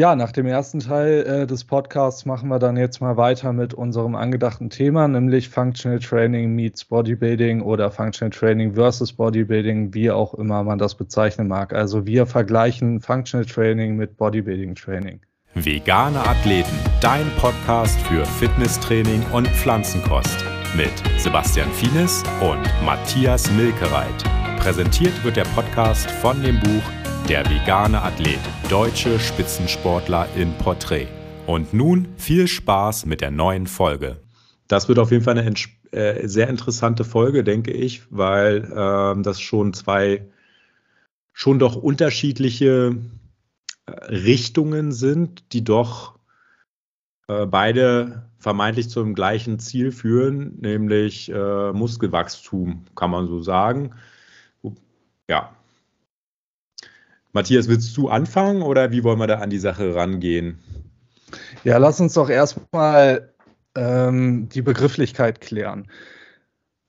Ja, nach dem ersten Teil äh, des Podcasts machen wir dann jetzt mal weiter mit unserem angedachten Thema, nämlich Functional Training meets Bodybuilding oder Functional Training versus Bodybuilding, wie auch immer man das bezeichnen mag. Also wir vergleichen Functional Training mit Bodybuilding Training. Vegane Athleten, dein Podcast für Fitnesstraining und Pflanzenkost mit Sebastian Fienes und Matthias Milkereit. Präsentiert wird der Podcast von dem Buch der vegane Athlet, deutsche Spitzensportler in Porträt. Und nun viel Spaß mit der neuen Folge. Das wird auf jeden Fall eine äh, sehr interessante Folge, denke ich, weil äh, das schon zwei schon doch unterschiedliche äh, Richtungen sind, die doch äh, beide vermeintlich zum gleichen Ziel führen, nämlich äh, Muskelwachstum, kann man so sagen. Ja, Matthias, willst du anfangen oder wie wollen wir da an die Sache rangehen? Ja, lass uns doch erstmal ähm, die Begrifflichkeit klären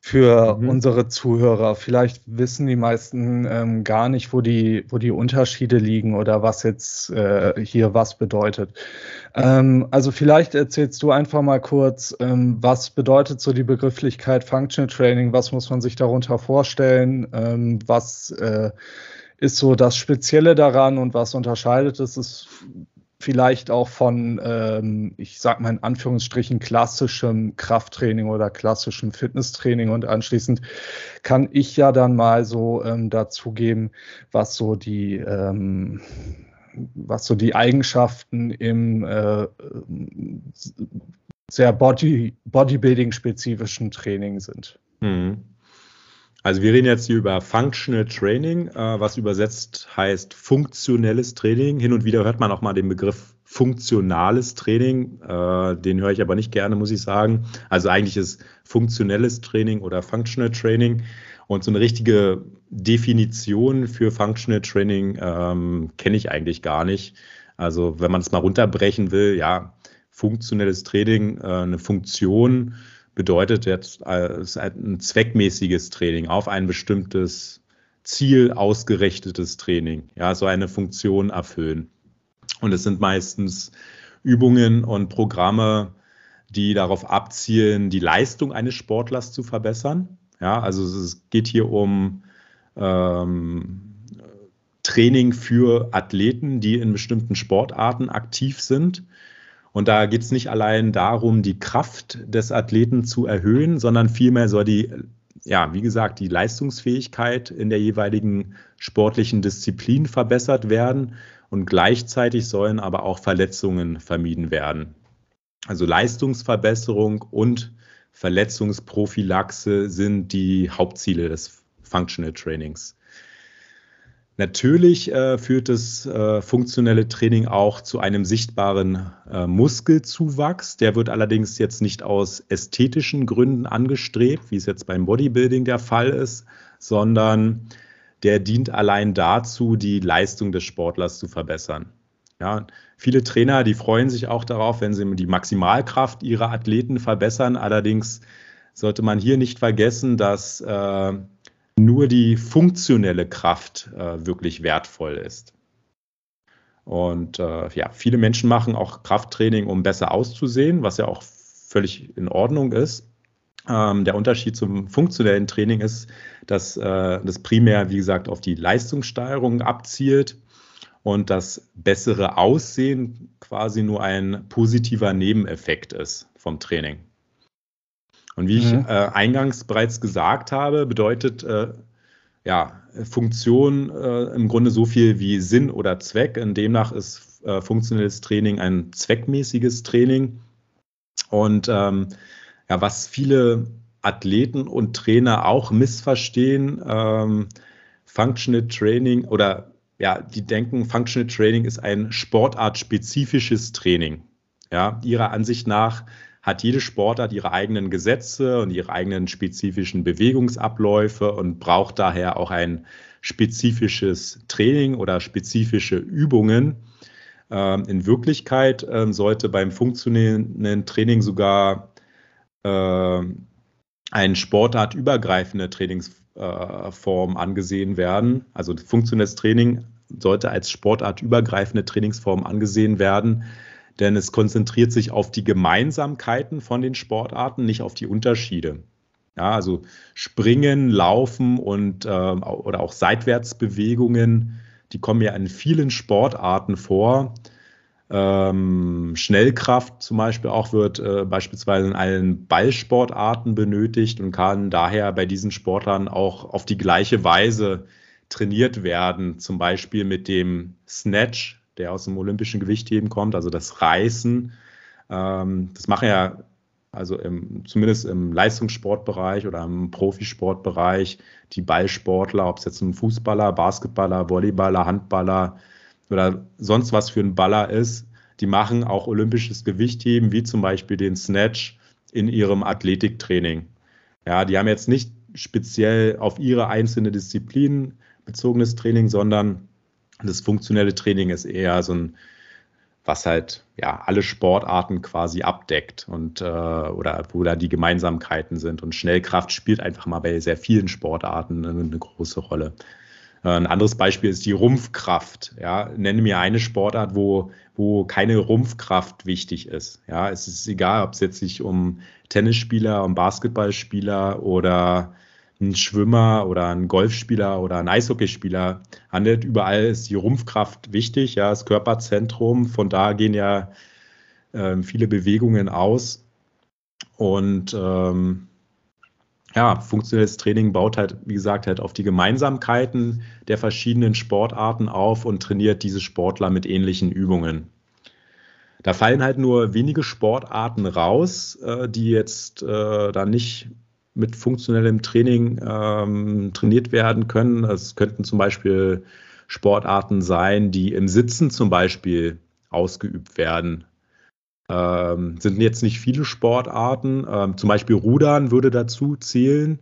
für mhm. unsere Zuhörer. Vielleicht wissen die meisten ähm, gar nicht, wo die, wo die Unterschiede liegen oder was jetzt äh, hier was bedeutet. Ähm, also vielleicht erzählst du einfach mal kurz, ähm, was bedeutet so die Begrifflichkeit Functional Training, was muss man sich darunter vorstellen, ähm, was äh, ist so das Spezielle daran und was unterscheidet es, ist vielleicht auch von, ähm, ich sag mal in Anführungsstrichen, klassischem Krafttraining oder klassischem Fitnesstraining und anschließend kann ich ja dann mal so ähm, dazugeben, was so die ähm, was so die Eigenschaften im äh, sehr Body, Bodybuilding-spezifischen Training sind. Mhm. Also wir reden jetzt hier über Functional Training, äh, was übersetzt heißt funktionelles Training. Hin und wieder hört man auch mal den Begriff funktionales Training. Äh, den höre ich aber nicht gerne, muss ich sagen. Also eigentlich ist funktionelles Training oder Functional Training. Und so eine richtige Definition für Functional Training ähm, kenne ich eigentlich gar nicht. Also wenn man es mal runterbrechen will, ja, funktionelles Training, äh, eine Funktion bedeutet jetzt als ein zweckmäßiges Training auf ein bestimmtes Ziel ausgerichtetes Training, ja, so eine Funktion erfüllen. Und es sind meistens Übungen und Programme, die darauf abzielen, die Leistung eines Sportlers zu verbessern. Ja, also es geht hier um ähm, Training für Athleten, die in bestimmten Sportarten aktiv sind. Und da geht es nicht allein darum, die Kraft des Athleten zu erhöhen, sondern vielmehr soll die, ja, wie gesagt, die Leistungsfähigkeit in der jeweiligen sportlichen Disziplin verbessert werden und gleichzeitig sollen aber auch Verletzungen vermieden werden. Also Leistungsverbesserung und Verletzungsprophylaxe sind die Hauptziele des Functional Trainings. Natürlich äh, führt das äh, funktionelle Training auch zu einem sichtbaren äh, Muskelzuwachs. Der wird allerdings jetzt nicht aus ästhetischen Gründen angestrebt, wie es jetzt beim Bodybuilding der Fall ist, sondern der dient allein dazu, die Leistung des Sportlers zu verbessern. Ja, viele Trainer, die freuen sich auch darauf, wenn sie die Maximalkraft ihrer Athleten verbessern. Allerdings sollte man hier nicht vergessen, dass äh, nur die funktionelle Kraft äh, wirklich wertvoll ist. Und äh, ja, viele Menschen machen auch Krafttraining, um besser auszusehen, was ja auch völlig in Ordnung ist. Ähm, der Unterschied zum funktionellen Training ist, dass äh, das primär, wie gesagt, auf die Leistungssteigerung abzielt und das bessere Aussehen quasi nur ein positiver Nebeneffekt ist vom Training. Und wie ich mhm. äh, eingangs bereits gesagt habe, bedeutet äh, ja, Funktion äh, im Grunde so viel wie Sinn oder Zweck. Und demnach ist äh, funktionelles Training ein zweckmäßiges Training. Und ähm, ja, was viele Athleten und Trainer auch missverstehen, ähm, Functional Training oder ja, die denken, Functional Training ist ein sportartspezifisches Training. Ja, ihrer Ansicht nach hat jede Sportart ihre eigenen Gesetze und ihre eigenen spezifischen Bewegungsabläufe und braucht daher auch ein spezifisches Training oder spezifische Übungen. Ähm, in Wirklichkeit ähm, sollte beim funktionierenden Training sogar äh, eine sportartübergreifende Trainingsform angesehen werden. Also funktionelles Training sollte als sportartübergreifende Trainingsform angesehen werden, denn es konzentriert sich auf die Gemeinsamkeiten von den Sportarten, nicht auf die Unterschiede. Ja, also Springen, Laufen und äh, oder auch Seitwärtsbewegungen, die kommen ja in vielen Sportarten vor. Ähm, Schnellkraft zum Beispiel auch wird äh, beispielsweise in allen Ballsportarten benötigt und kann daher bei diesen Sportlern auch auf die gleiche Weise trainiert werden. Zum Beispiel mit dem Snatch, der aus dem olympischen Gewichtheben kommt, also das Reißen. Ähm, das machen ja also im, zumindest im Leistungssportbereich oder im Profisportbereich die Ballsportler, ob es jetzt ein Fußballer, Basketballer, Volleyballer, Handballer, oder sonst was für ein Baller ist, die machen auch olympisches Gewichtheben, wie zum Beispiel den Snatch in ihrem Athletiktraining. Ja, die haben jetzt nicht speziell auf ihre einzelne Disziplin bezogenes Training, sondern das funktionelle Training ist eher so ein, was halt ja alle Sportarten quasi abdeckt und äh, oder wo da die Gemeinsamkeiten sind. Und Schnellkraft spielt einfach mal bei sehr vielen Sportarten eine, eine große Rolle. Äh, ein anderes Beispiel ist die Rumpfkraft. Ja, nenne mir eine Sportart, wo, wo keine Rumpfkraft wichtig ist. Ja, es ist egal, ob es jetzt sich um Tennisspieler, um Basketballspieler oder ein Schwimmer oder ein Golfspieler oder ein Eishockeyspieler handelt. Überall ist die Rumpfkraft wichtig, ja, das Körperzentrum. Von da gehen ja äh, viele Bewegungen aus. Und ähm, ja, funktionelles Training baut halt, wie gesagt, halt auf die Gemeinsamkeiten der verschiedenen Sportarten auf und trainiert diese Sportler mit ähnlichen Übungen. Da fallen halt nur wenige Sportarten raus, äh, die jetzt äh, da nicht mit funktionellem Training ähm, trainiert werden können. Es könnten zum Beispiel Sportarten sein, die im Sitzen zum Beispiel ausgeübt werden. Ähm, sind jetzt nicht viele Sportarten. Ähm, zum Beispiel Rudern würde dazu zählen.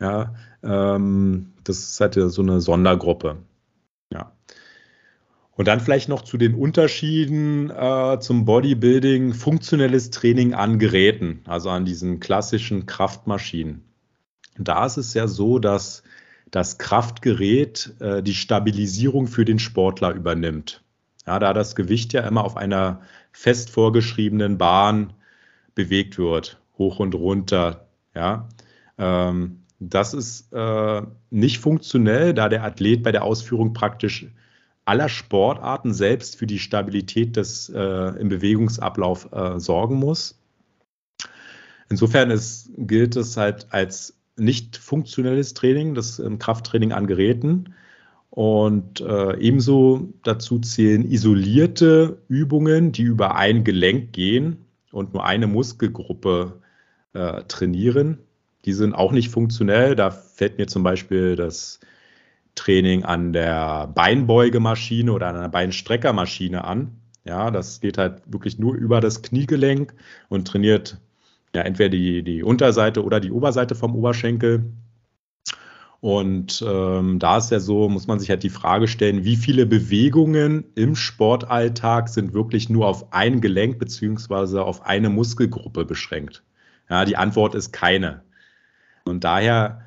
Ja, ähm, das ist halt so eine Sondergruppe. Und dann vielleicht noch zu den Unterschieden äh, zum Bodybuilding, funktionelles Training an Geräten, also an diesen klassischen Kraftmaschinen. Da ist es ja so, dass das Kraftgerät äh, die Stabilisierung für den Sportler übernimmt. Ja, da das Gewicht ja immer auf einer fest vorgeschriebenen Bahn bewegt wird, hoch und runter. Ja, ähm, das ist äh, nicht funktionell, da der Athlet bei der Ausführung praktisch aller Sportarten selbst für die Stabilität des äh, im Bewegungsablauf äh, sorgen muss. Insofern ist, gilt es halt als nicht funktionelles Training, das ähm, Krafttraining an Geräten. Und äh, ebenso dazu zählen isolierte Übungen, die über ein Gelenk gehen und nur eine Muskelgruppe äh, trainieren. Die sind auch nicht funktionell. Da fällt mir zum Beispiel das Training an der Beinbeugemaschine oder an einer Beinstreckermaschine an. Ja, das geht halt wirklich nur über das Kniegelenk und trainiert ja entweder die, die Unterseite oder die Oberseite vom Oberschenkel. Und ähm, da ist ja so, muss man sich halt die Frage stellen, wie viele Bewegungen im Sportalltag sind wirklich nur auf ein Gelenk beziehungsweise auf eine Muskelgruppe beschränkt? Ja, die Antwort ist keine. Und daher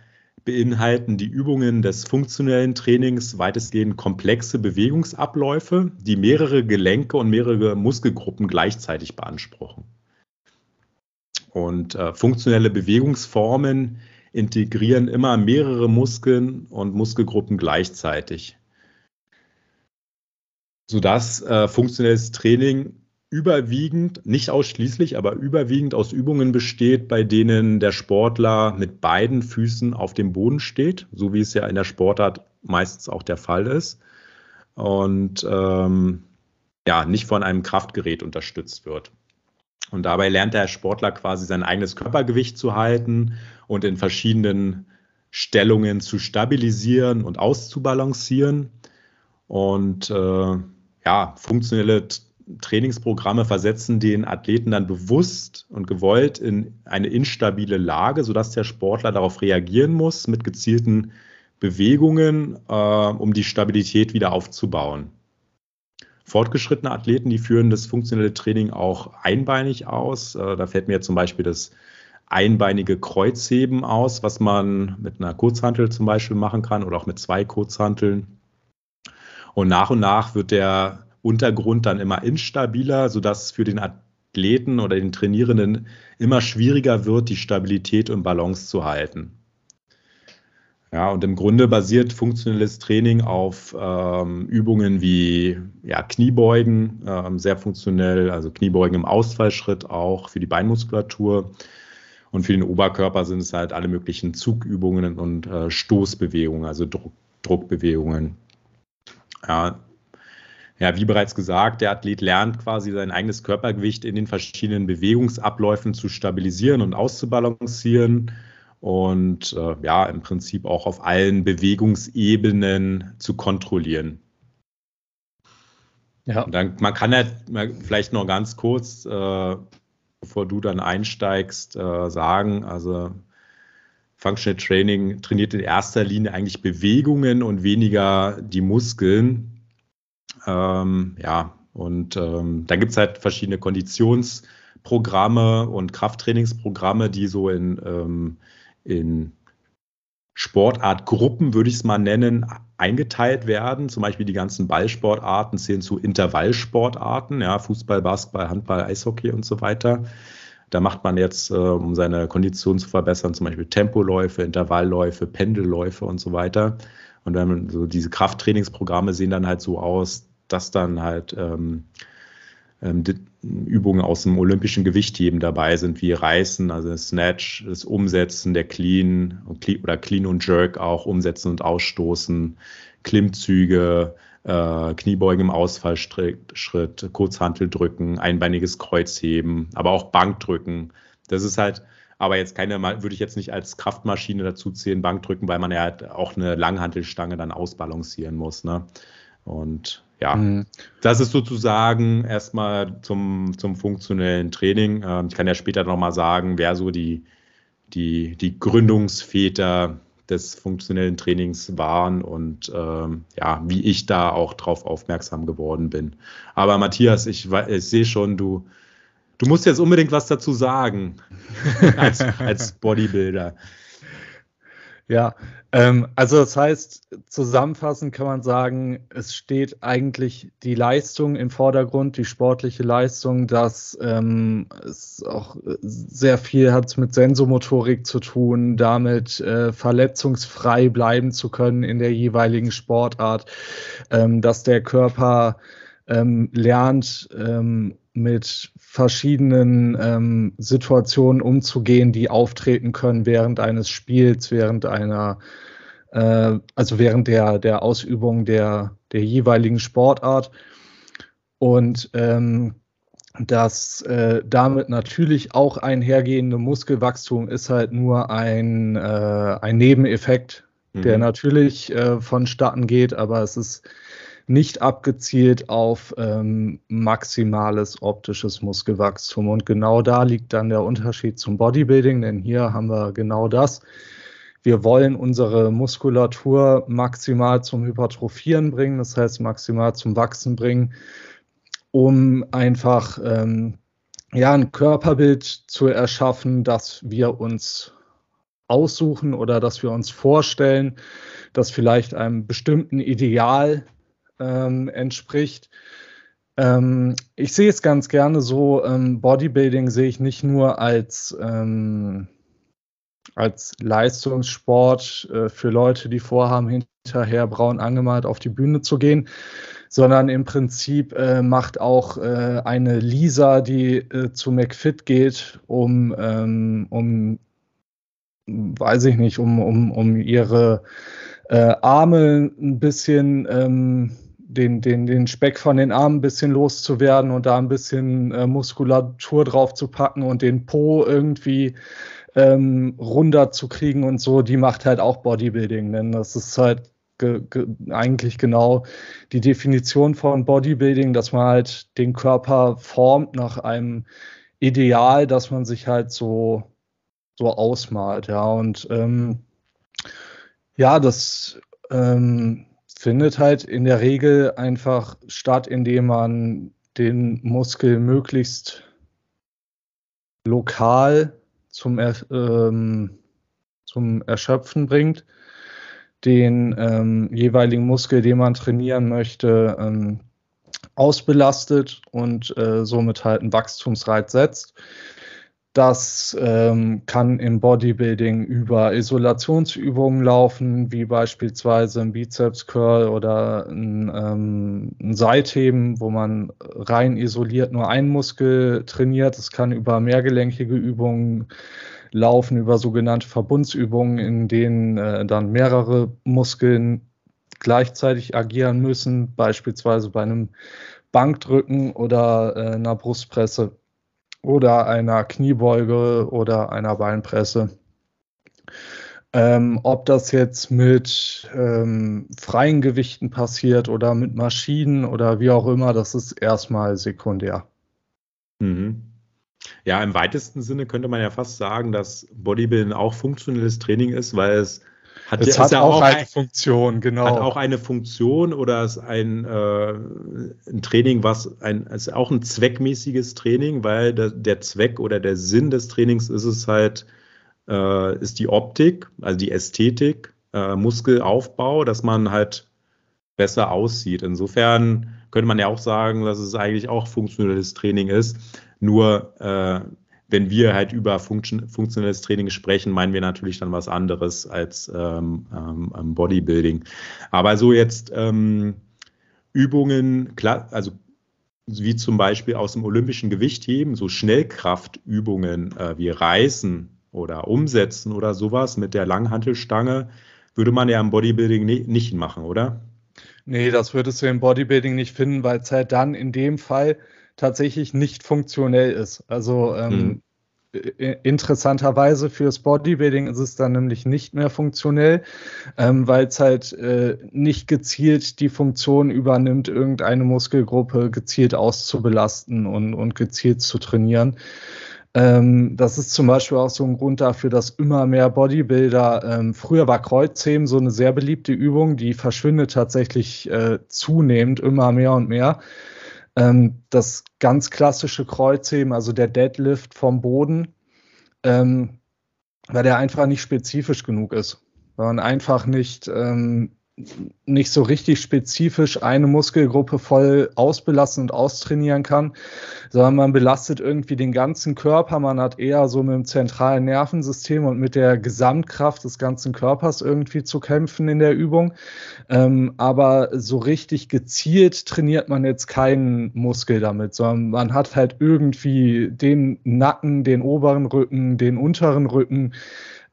beinhalten die Übungen des funktionellen Trainings weitestgehend komplexe Bewegungsabläufe, die mehrere Gelenke und mehrere Muskelgruppen gleichzeitig beanspruchen. Und äh, funktionelle Bewegungsformen integrieren immer mehrere Muskeln und Muskelgruppen gleichzeitig, sodass äh, funktionelles Training überwiegend, nicht ausschließlich, aber überwiegend aus Übungen besteht, bei denen der Sportler mit beiden Füßen auf dem Boden steht, so wie es ja in der Sportart meistens auch der Fall ist. Und ähm, ja, nicht von einem Kraftgerät unterstützt wird. Und dabei lernt der Sportler quasi sein eigenes Körpergewicht zu halten und in verschiedenen Stellungen zu stabilisieren und auszubalancieren. Und äh, ja, funktionelle Trainingsprogramme versetzen den Athleten dann bewusst und gewollt in eine instabile Lage, sodass der Sportler darauf reagieren muss mit gezielten Bewegungen, äh, um die Stabilität wieder aufzubauen. Fortgeschrittene Athleten, die führen das funktionelle Training auch einbeinig aus. Äh, da fällt mir zum Beispiel das einbeinige Kreuzheben aus, was man mit einer Kurzhantel zum Beispiel machen kann oder auch mit zwei Kurzhanteln. Und nach und nach wird der Untergrund dann immer instabiler, sodass es für den Athleten oder den Trainierenden immer schwieriger wird, die Stabilität und Balance zu halten. Ja, und im Grunde basiert funktionelles Training auf ähm, Übungen wie ja, Kniebeugen, ähm, sehr funktionell, also Kniebeugen im Ausfallschritt auch für die Beinmuskulatur. Und für den Oberkörper sind es halt alle möglichen Zugübungen und äh, Stoßbewegungen, also Druck, Druckbewegungen. Ja, ja, wie bereits gesagt, der Athlet lernt quasi sein eigenes Körpergewicht in den verschiedenen Bewegungsabläufen zu stabilisieren und auszubalancieren und äh, ja, im Prinzip auch auf allen Bewegungsebenen zu kontrollieren. Ja. Und dann, man kann ja vielleicht noch ganz kurz, äh, bevor du dann einsteigst, äh, sagen, also Functional Training trainiert in erster Linie eigentlich Bewegungen und weniger die Muskeln. Ähm, ja, und ähm, da gibt es halt verschiedene Konditionsprogramme und Krafttrainingsprogramme, die so in ähm, in Sportartgruppen, würde ich es mal nennen, eingeteilt werden. Zum Beispiel die ganzen Ballsportarten zählen zu Intervallsportarten, ja, Fußball, Basketball, Handball, Eishockey und so weiter. Da macht man jetzt, äh, um seine Kondition zu verbessern, zum Beispiel Tempoläufe, Intervallläufe, Pendelläufe und so weiter. Und dann so diese Krafttrainingsprogramme sehen dann halt so aus, dass dann halt ähm, ähm, Übungen aus dem olympischen Gewichtheben dabei sind, wie Reißen, also Snatch, das Umsetzen der Clean oder Clean und Jerk auch, Umsetzen und Ausstoßen, Klimmzüge, äh, Kniebeugen im Ausfallschritt, Kurzhanteldrücken, einbeiniges Kreuzheben, aber auch Bankdrücken. Das ist halt, aber jetzt keine, würde ich jetzt nicht als Kraftmaschine dazu zählen, Bankdrücken, weil man ja halt auch eine Langhantelstange dann ausbalancieren muss. Ne? Und ja, mhm. das ist sozusagen erstmal zum, zum funktionellen Training. Ähm, ich kann ja später nochmal sagen, wer so die, die, die Gründungsväter des funktionellen Trainings waren und ähm, ja, wie ich da auch drauf aufmerksam geworden bin. Aber Matthias, ich, ich sehe schon, du, du musst jetzt unbedingt was dazu sagen als, als Bodybuilder. Ja, ähm, also das heißt, zusammenfassend kann man sagen, es steht eigentlich die Leistung im Vordergrund, die sportliche Leistung, dass ähm, es auch sehr viel hat mit Sensomotorik zu tun, damit äh, verletzungsfrei bleiben zu können in der jeweiligen Sportart, ähm, dass der Körper ähm, lernt, ähm, mit verschiedenen ähm, Situationen umzugehen, die auftreten können während eines Spiels, während einer, äh, also während der, der Ausübung der, der jeweiligen Sportart. Und ähm, das äh, damit natürlich auch einhergehende Muskelwachstum ist halt nur ein, äh, ein Nebeneffekt, mhm. der natürlich äh, vonstatten geht, aber es ist nicht abgezielt auf ähm, maximales optisches Muskelwachstum. Und genau da liegt dann der Unterschied zum Bodybuilding, denn hier haben wir genau das. Wir wollen unsere Muskulatur maximal zum Hypertrophieren bringen, das heißt maximal zum Wachsen bringen, um einfach ähm, ja, ein Körperbild zu erschaffen, das wir uns aussuchen oder das wir uns vorstellen, das vielleicht einem bestimmten Ideal ähm, entspricht. Ähm, ich sehe es ganz gerne so, ähm, Bodybuilding sehe ich nicht nur als, ähm, als Leistungssport äh, für Leute, die vorhaben, hinterher braun angemalt auf die Bühne zu gehen, sondern im Prinzip äh, macht auch äh, eine Lisa, die äh, zu McFit geht, um, ähm, um weiß ich nicht, um, um, um ihre äh, Arme ein bisschen ähm, den, den, den Speck von den Armen ein bisschen loszuwerden und da ein bisschen äh, Muskulatur drauf zu packen und den Po irgendwie ähm, runder zu kriegen und so, die macht halt auch Bodybuilding. Denn das ist halt ge ge eigentlich genau die Definition von Bodybuilding, dass man halt den Körper formt nach einem Ideal, dass man sich halt so, so ausmalt. Ja, und ähm, ja, das ähm, findet halt in der Regel einfach statt, indem man den Muskel möglichst lokal zum, ähm, zum Erschöpfen bringt. den ähm, jeweiligen Muskel, den man trainieren möchte, ähm, ausbelastet und äh, somit halt einen Wachstumsreiz setzt. Das ähm, kann im Bodybuilding über Isolationsübungen laufen, wie beispielsweise ein Bizeps Curl oder ein, ähm, ein Seitheben, wo man rein isoliert nur einen Muskel trainiert. Es kann über mehrgelenkige Übungen laufen, über sogenannte Verbundsübungen, in denen äh, dann mehrere Muskeln gleichzeitig agieren müssen, beispielsweise bei einem Bankdrücken oder äh, einer Brustpresse oder einer Kniebeuge oder einer Beinpresse. Ähm, ob das jetzt mit ähm, freien Gewichten passiert oder mit Maschinen oder wie auch immer, das ist erstmal sekundär. Mhm. Ja, im weitesten Sinne könnte man ja fast sagen, dass Bodybuilding auch funktionelles Training ist, weil es hat, es hat ja auch, eine ein, Funktion, genau. Hat auch eine Funktion oder ist ein, äh, ein Training, was ein, ist auch ein zweckmäßiges Training, weil der, der Zweck oder der Sinn des Trainings ist es halt, äh, ist die Optik, also die Ästhetik, äh, Muskelaufbau, dass man halt besser aussieht. Insofern könnte man ja auch sagen, dass es eigentlich auch funktionelles Training ist. Nur äh, wenn wir halt über Function, funktionelles Training sprechen, meinen wir natürlich dann was anderes als ähm, ähm, Bodybuilding. Aber so jetzt ähm, Übungen, also wie zum Beispiel aus dem olympischen Gewichtheben, so Schnellkraftübungen äh, wie Reißen oder Umsetzen oder sowas mit der Langhantelstange, würde man ja im Bodybuilding ne nicht machen, oder? Nee, das würdest du im Bodybuilding nicht finden, weil es halt dann in dem Fall tatsächlich nicht funktionell ist. Also ähm, mhm. interessanterweise fürs Bodybuilding ist es dann nämlich nicht mehr funktionell, ähm, weil es halt äh, nicht gezielt die Funktion übernimmt, irgendeine Muskelgruppe gezielt auszubelasten und, und gezielt zu trainieren. Ähm, das ist zum Beispiel auch so ein Grund dafür, dass immer mehr Bodybuilder, ähm, früher war Kreuzheben so eine sehr beliebte Übung, die verschwindet tatsächlich äh, zunehmend immer mehr und mehr. Ähm, das ganz klassische Kreuzheben, also der Deadlift vom Boden, ähm, weil der einfach nicht spezifisch genug ist. Weil man einfach nicht ähm, nicht so richtig spezifisch eine Muskelgruppe voll ausbelassen und austrainieren kann, sondern man belastet irgendwie den ganzen Körper. Man hat eher so mit dem zentralen Nervensystem und mit der Gesamtkraft des ganzen Körpers irgendwie zu kämpfen in der Übung. Ähm, aber so richtig gezielt trainiert man jetzt keinen Muskel damit, sondern man hat halt irgendwie den Nacken, den oberen Rücken, den unteren Rücken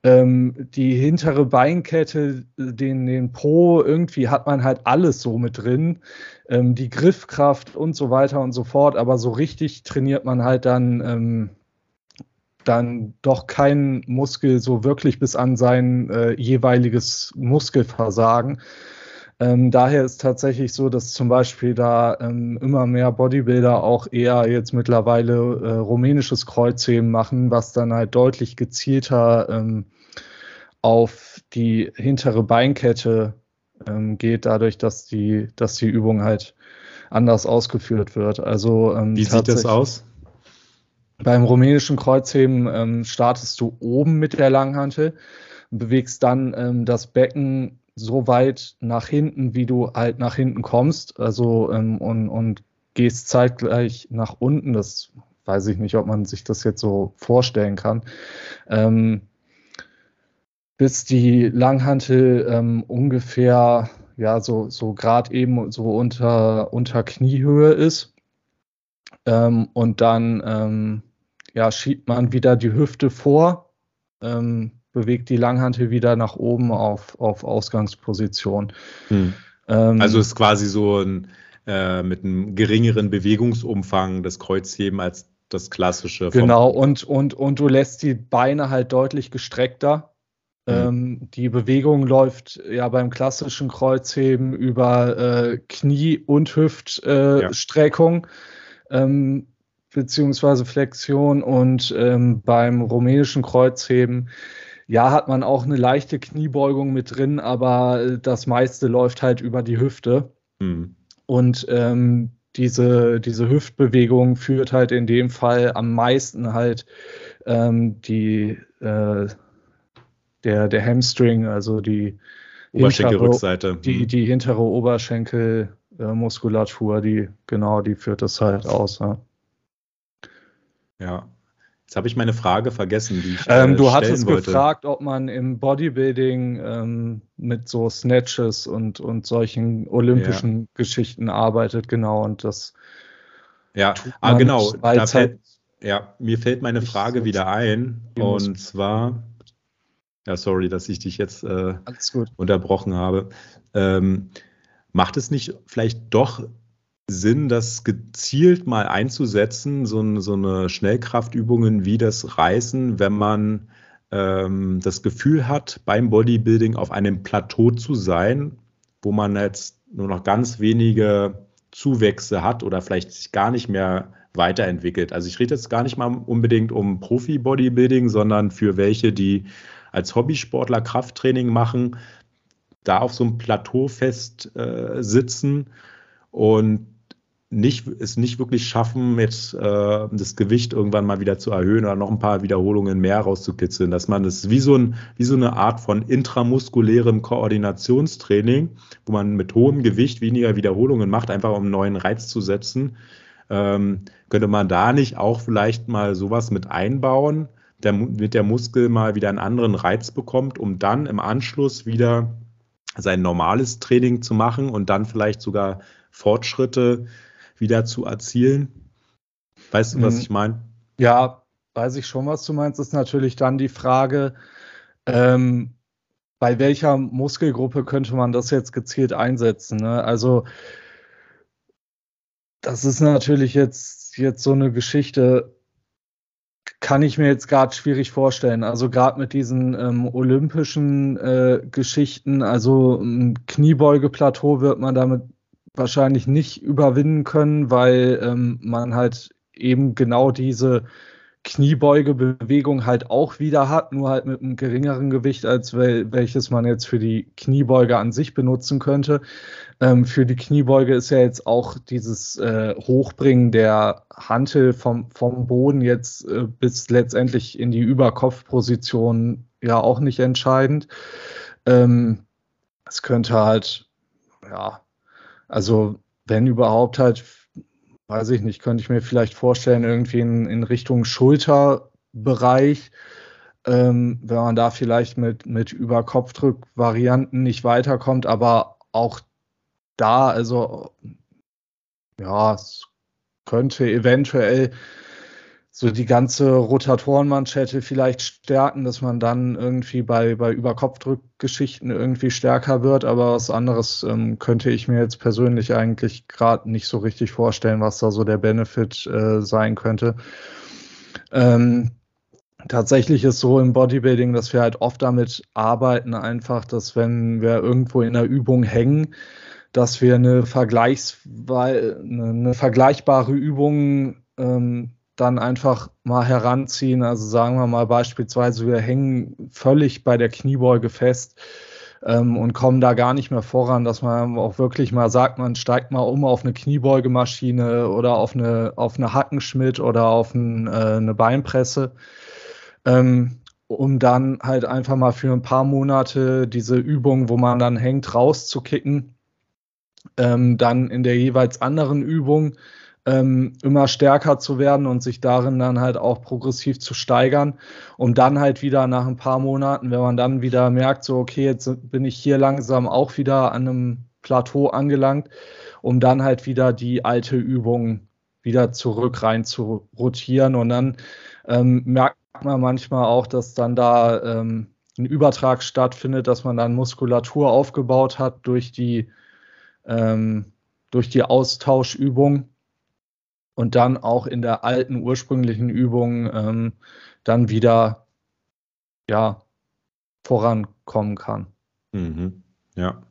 ähm, die hintere Beinkette, den, den Po, irgendwie hat man halt alles so mit drin. Ähm, die Griffkraft und so weiter und so fort. Aber so richtig trainiert man halt dann, ähm, dann doch keinen Muskel so wirklich bis an sein äh, jeweiliges Muskelversagen. Ähm, daher ist tatsächlich so, dass zum Beispiel da ähm, immer mehr Bodybuilder auch eher jetzt mittlerweile äh, rumänisches Kreuzheben machen, was dann halt deutlich gezielter ähm, auf die hintere Beinkette ähm, geht, dadurch, dass die, dass die Übung halt anders ausgeführt wird. Also ähm, wie sieht das aus? Beim rumänischen Kreuzheben ähm, startest du oben mit der Langhantel, bewegst dann das Becken so weit nach hinten, wie du halt nach hinten kommst, also ähm, und, und gehst zeitgleich nach unten. Das weiß ich nicht, ob man sich das jetzt so vorstellen kann. Ähm, bis die Langhantel ähm, ungefähr ja so so gerade eben so unter unter Kniehöhe ist ähm, und dann ähm, ja schiebt man wieder die Hüfte vor ähm, bewegt die Langhantel wieder nach oben auf, auf Ausgangsposition. Hm. Ähm, also ist quasi so ein äh, mit einem geringeren Bewegungsumfang das Kreuzheben als das klassische. Genau, und, und, und du lässt die Beine halt deutlich gestreckter. Hm. Ähm, die Bewegung läuft ja beim klassischen Kreuzheben über äh, Knie- und Hüftstreckung. Äh, ja. ähm, beziehungsweise Flexion und ähm, beim rumänischen Kreuzheben ja, hat man auch eine leichte Kniebeugung mit drin, aber äh, das meiste läuft halt über die Hüfte. Mhm. Und ähm, diese, diese Hüftbewegung führt halt in dem Fall am meisten halt ähm, die, äh, der, der Hamstring, also die, Oberschenkelrückseite. Die, die hintere Oberschenkelmuskulatur, die, genau, die führt das halt aus. Ja. ja. Jetzt habe ich meine Frage vergessen, die ich ähm, äh, Du hattest wollte. gefragt, ob man im Bodybuilding ähm, mit so Snatches und, und solchen olympischen ja. Geschichten arbeitet, genau. Und das. Ja, ah, genau. Fällt, ja, mir fällt meine Frage wieder ein. Und zwar, ja, sorry, dass ich dich jetzt äh, unterbrochen habe. Ähm, macht es nicht vielleicht doch Sinn, das gezielt mal einzusetzen, so, so eine Schnellkraftübungen wie das Reißen, wenn man ähm, das Gefühl hat, beim Bodybuilding auf einem Plateau zu sein, wo man jetzt nur noch ganz wenige Zuwächse hat oder vielleicht sich gar nicht mehr weiterentwickelt. Also ich rede jetzt gar nicht mal unbedingt um Profi-Bodybuilding, sondern für welche, die als Hobbysportler Krafttraining machen, da auf so einem Plateau fest äh, sitzen und nicht, es nicht wirklich schaffen, jetzt äh, das Gewicht irgendwann mal wieder zu erhöhen oder noch ein paar Wiederholungen mehr rauszukitzeln, dass man es wie so, ein, wie so eine Art von intramuskulärem Koordinationstraining, wo man mit hohem Gewicht weniger Wiederholungen macht, einfach um einen neuen Reiz zu setzen. Ähm, könnte man da nicht auch vielleicht mal sowas mit einbauen, damit der Muskel mal wieder einen anderen Reiz bekommt, um dann im Anschluss wieder sein normales Training zu machen und dann vielleicht sogar Fortschritte wieder zu erzielen. Weißt du, was mhm. ich meine? Ja, weiß ich schon, was du meinst. Ist natürlich dann die Frage, ähm, bei welcher Muskelgruppe könnte man das jetzt gezielt einsetzen? Ne? Also, das ist natürlich jetzt, jetzt so eine Geschichte, kann ich mir jetzt gerade schwierig vorstellen. Also gerade mit diesen ähm, olympischen äh, Geschichten, also ein Kniebeugeplateau wird man damit wahrscheinlich nicht überwinden können, weil ähm, man halt eben genau diese Kniebeugebewegung halt auch wieder hat, nur halt mit einem geringeren Gewicht, als wel welches man jetzt für die Kniebeuge an sich benutzen könnte. Ähm, für die Kniebeuge ist ja jetzt auch dieses äh, Hochbringen der Hantel vom, vom Boden jetzt äh, bis letztendlich in die Überkopfposition ja auch nicht entscheidend. Ähm, es könnte halt, ja, also wenn überhaupt halt, weiß ich nicht, könnte ich mir vielleicht vorstellen, irgendwie in, in Richtung Schulterbereich, ähm, wenn man da vielleicht mit, mit Überkopfdrück-Varianten nicht weiterkommt, aber auch da, also ja, es könnte eventuell so die ganze Rotatorenmanschette vielleicht stärken, dass man dann irgendwie bei, bei Überkopfdrückgeschichten irgendwie stärker wird. Aber was anderes ähm, könnte ich mir jetzt persönlich eigentlich gerade nicht so richtig vorstellen, was da so der Benefit äh, sein könnte. Ähm, tatsächlich ist so im Bodybuilding, dass wir halt oft damit arbeiten, einfach, dass wenn wir irgendwo in der Übung hängen, dass wir eine, Vergleichs eine, eine vergleichbare Übung ähm, dann einfach mal heranziehen. Also sagen wir mal beispielsweise, wir hängen völlig bei der Kniebeuge fest ähm, und kommen da gar nicht mehr voran, dass man auch wirklich mal sagt, man steigt mal um auf eine Kniebeugemaschine oder auf eine, auf eine Hackenschmidt oder auf ein, äh, eine Beinpresse. Ähm, um dann halt einfach mal für ein paar Monate diese Übung, wo man dann hängt, rauszukicken. Ähm, dann in der jeweils anderen Übung ähm, immer stärker zu werden und sich darin dann halt auch progressiv zu steigern, um dann halt wieder nach ein paar Monaten, wenn man dann wieder merkt, so okay, jetzt bin ich hier langsam auch wieder an einem Plateau angelangt, um dann halt wieder die alte Übung wieder zurück rein zu rotieren. Und dann ähm, merkt man manchmal auch, dass dann da ähm, ein Übertrag stattfindet, dass man dann Muskulatur aufgebaut hat durch die ähm, durch die Austauschübung und dann auch in der alten ursprünglichen Übung ähm, dann wieder ja, vorankommen kann. Mhm. Ja.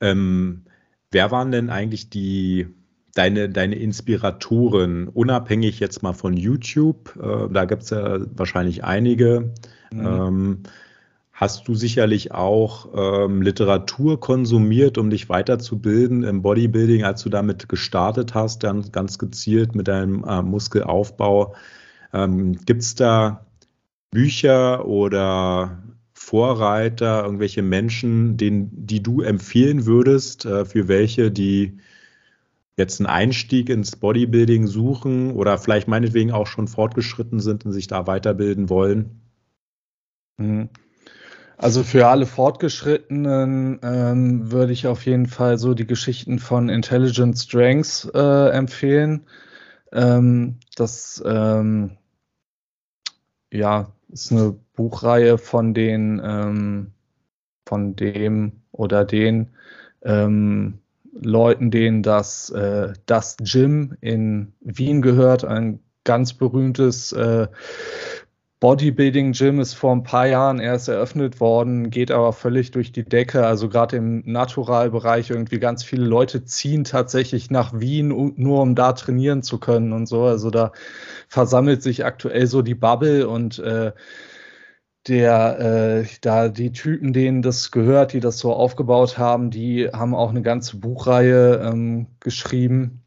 Ähm, wer waren denn eigentlich die deine, deine Inspiratoren, unabhängig jetzt mal von YouTube? Äh, da gibt es ja wahrscheinlich einige. Mhm. Ähm, hast du sicherlich auch ähm, Literatur konsumiert, um dich weiterzubilden im Bodybuilding, als du damit gestartet hast, dann ganz gezielt mit deinem äh, Muskelaufbau. Ähm, Gibt es da Bücher oder Vorreiter, irgendwelche Menschen, den, die du empfehlen würdest, äh, für welche, die jetzt einen Einstieg ins Bodybuilding suchen oder vielleicht meinetwegen auch schon fortgeschritten sind und sich da weiterbilden wollen? Mhm. Also für alle Fortgeschrittenen ähm, würde ich auf jeden Fall so die Geschichten von Intelligent Strengths äh, empfehlen. Ähm, das ähm, ja, ist eine Buchreihe von den ähm, von dem oder den ähm, Leuten, denen das, äh, das Gym in Wien gehört, ein ganz berühmtes äh, Bodybuilding-Gym ist vor ein paar Jahren erst eröffnet worden, geht aber völlig durch die Decke. Also gerade im Naturalbereich irgendwie ganz viele Leute ziehen tatsächlich nach Wien, nur um da trainieren zu können und so. Also da versammelt sich aktuell so die Bubble und äh, der äh, da die Typen, denen das gehört, die das so aufgebaut haben, die haben auch eine ganze Buchreihe ähm, geschrieben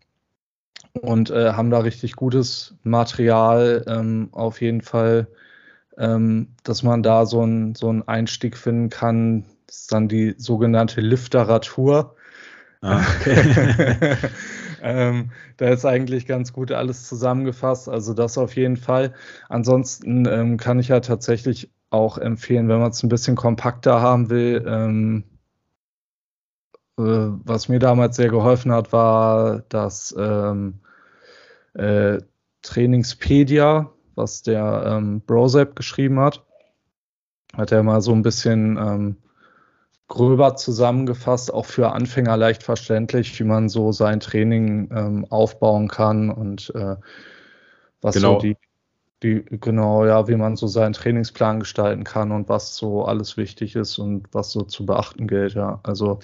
und äh, haben da richtig gutes Material ähm, auf jeden Fall, ähm, dass man da so, ein, so einen Einstieg finden kann. Das ist dann die sogenannte Literatur. Ah, okay. ähm, da ist eigentlich ganz gut alles zusammengefasst. Also das auf jeden Fall. Ansonsten ähm, kann ich ja tatsächlich auch empfehlen, wenn man es ein bisschen kompakter haben will. Ähm, äh, was mir damals sehr geholfen hat, war das ähm, äh, Trainingspedia, was der ähm, Brosep geschrieben hat. Hat er mal so ein bisschen ähm, gröber zusammengefasst, auch für Anfänger leicht verständlich, wie man so sein Training ähm, aufbauen kann und äh, was genau. so die die, genau, ja, wie man so seinen Trainingsplan gestalten kann und was so alles wichtig ist und was so zu beachten gilt, ja. Also.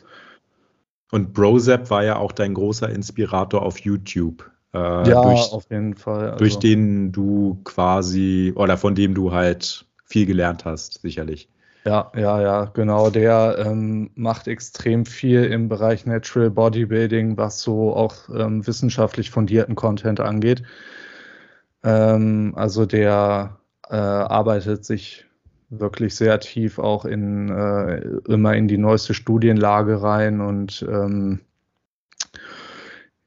Und Brozap war ja auch dein großer Inspirator auf YouTube. Äh, ja, durch, auf jeden Fall. Also. Durch den du quasi, oder von dem du halt viel gelernt hast, sicherlich. Ja, ja, ja, genau. Der ähm, macht extrem viel im Bereich Natural Bodybuilding, was so auch ähm, wissenschaftlich fundierten Content angeht. Ähm, also der äh, arbeitet sich wirklich sehr tief auch in äh, immer in die neueste Studienlage rein und ähm,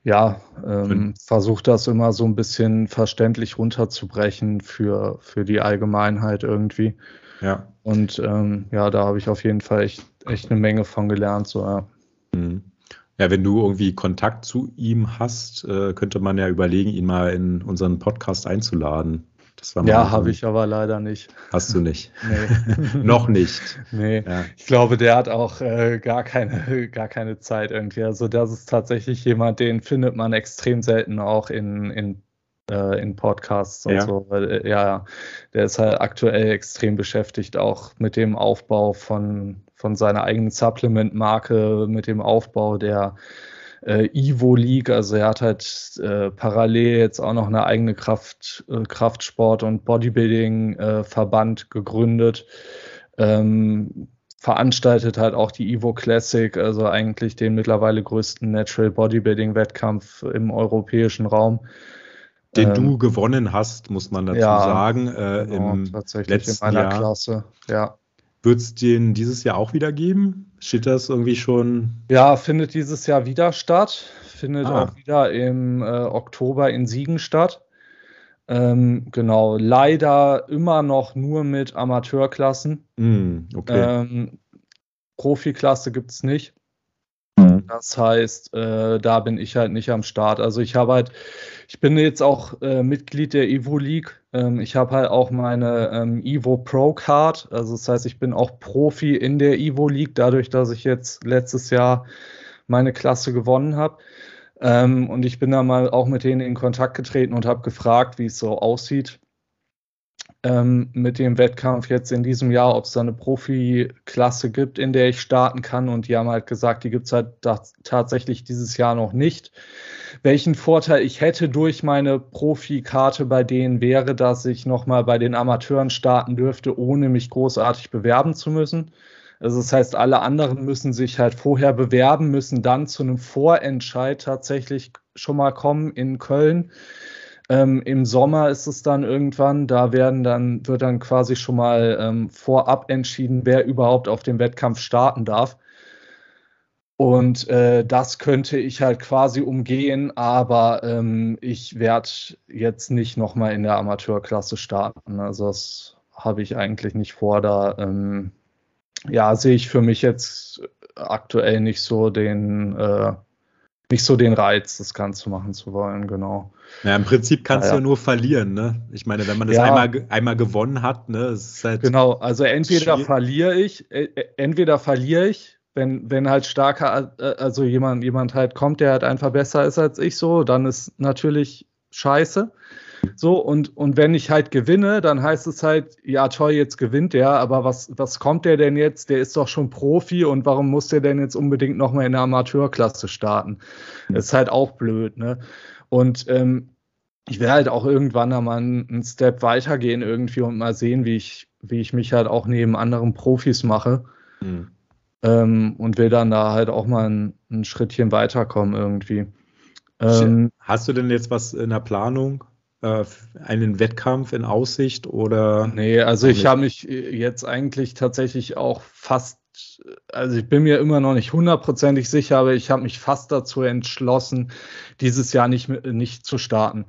ja, ähm, versucht das immer so ein bisschen verständlich runterzubrechen für, für die Allgemeinheit irgendwie. Ja. Und ähm, ja, da habe ich auf jeden Fall echt, echt eine Menge von gelernt. So, ja. Mhm. Ja, wenn du irgendwie Kontakt zu ihm hast, äh, könnte man ja überlegen, ihn mal in unseren Podcast einzuladen. Ja, habe ich aber leider nicht. Hast du nicht? Nee. Noch nicht. Nee. Ja. Ich glaube, der hat auch äh, gar, keine, gar keine Zeit irgendwie. Also das ist tatsächlich jemand, den findet man extrem selten auch in, in, äh, in Podcasts und ja. so. Weil, äh, ja, der ist halt aktuell extrem beschäftigt, auch mit dem Aufbau von von seiner eigenen Supplement-Marke mit dem Aufbau der äh, Ivo League. Also er hat halt äh, parallel jetzt auch noch eine eigene Kraft, äh, Kraftsport- und Bodybuilding-Verband äh, gegründet. Ähm, veranstaltet halt auch die Ivo Classic, also eigentlich den mittlerweile größten Natural Bodybuilding-Wettkampf im europäischen Raum. Den ähm, du gewonnen hast, muss man dazu ja, sagen, äh, genau, im tatsächlich in meiner Jahr. Klasse, ja. Wird es den dieses Jahr auch wieder geben? Steht das irgendwie schon? Ja, findet dieses Jahr wieder statt. Findet ah. auch wieder im äh, Oktober in Siegen statt. Ähm, genau, leider immer noch nur mit Amateurklassen. Mm, okay. Ähm, Profiklasse gibt es nicht. Das heißt, äh, da bin ich halt nicht am Start. Also ich habe halt, ich bin jetzt auch äh, Mitglied der Evo League. Ähm, ich habe halt auch meine ähm, Evo Pro Card. Also das heißt, ich bin auch Profi in der Evo League, dadurch, dass ich jetzt letztes Jahr meine Klasse gewonnen habe. Ähm, und ich bin da mal auch mit denen in Kontakt getreten und habe gefragt, wie es so aussieht ähm, mit dem Wettkampf jetzt in diesem Jahr, ob es da eine Profiklasse gibt, in der ich starten kann. Und die haben halt gesagt, die gibt es halt tatsächlich dieses Jahr noch nicht. Welchen Vorteil ich hätte durch meine Profikarte bei denen wäre, dass ich nochmal bei den Amateuren starten dürfte, ohne mich großartig bewerben zu müssen. Also das heißt, alle anderen müssen sich halt vorher bewerben, müssen dann zu einem Vorentscheid tatsächlich schon mal kommen in Köln. Ähm, Im Sommer ist es dann irgendwann, da werden dann, wird dann quasi schon mal ähm, vorab entschieden, wer überhaupt auf dem Wettkampf starten darf. Und äh, das könnte ich halt quasi umgehen, aber ähm, ich werde jetzt nicht nochmal in der Amateurklasse starten. Also das habe ich eigentlich nicht vor. Da ähm, ja, sehe ich für mich jetzt aktuell nicht so den äh, nicht so den Reiz, das Ganze machen zu wollen, genau. Ja, im Prinzip kannst ja, du ja nur verlieren, ne? Ich meine, wenn man das ja. einmal, einmal gewonnen hat, ne, ist halt Genau, also entweder verliere ich, äh, äh, entweder verliere ich, wenn, wenn halt starker, äh, also jemand, jemand halt kommt, der halt einfach besser ist als ich so, dann ist natürlich scheiße. So, und, und wenn ich halt gewinne, dann heißt es halt, ja toll, jetzt gewinnt der, aber was, was kommt der denn jetzt? Der ist doch schon Profi und warum muss der denn jetzt unbedingt nochmal in der Amateurklasse starten? Das ist halt auch blöd, ne? Und ähm, ich will halt auch irgendwann einmal einen Step weitergehen irgendwie und mal sehen, wie ich, wie ich mich halt auch neben anderen Profis mache. Mhm. Ähm, und will dann da halt auch mal ein, ein Schrittchen weiterkommen irgendwie. Ähm, Hast du denn jetzt was in der Planung? äh, einen Wettkampf in Aussicht oder? Nee, also ich habe mich äh, jetzt eigentlich tatsächlich auch fast, also ich bin mir immer noch nicht hundertprozentig sicher, aber ich habe mich fast dazu entschlossen, dieses Jahr nicht, nicht zu starten.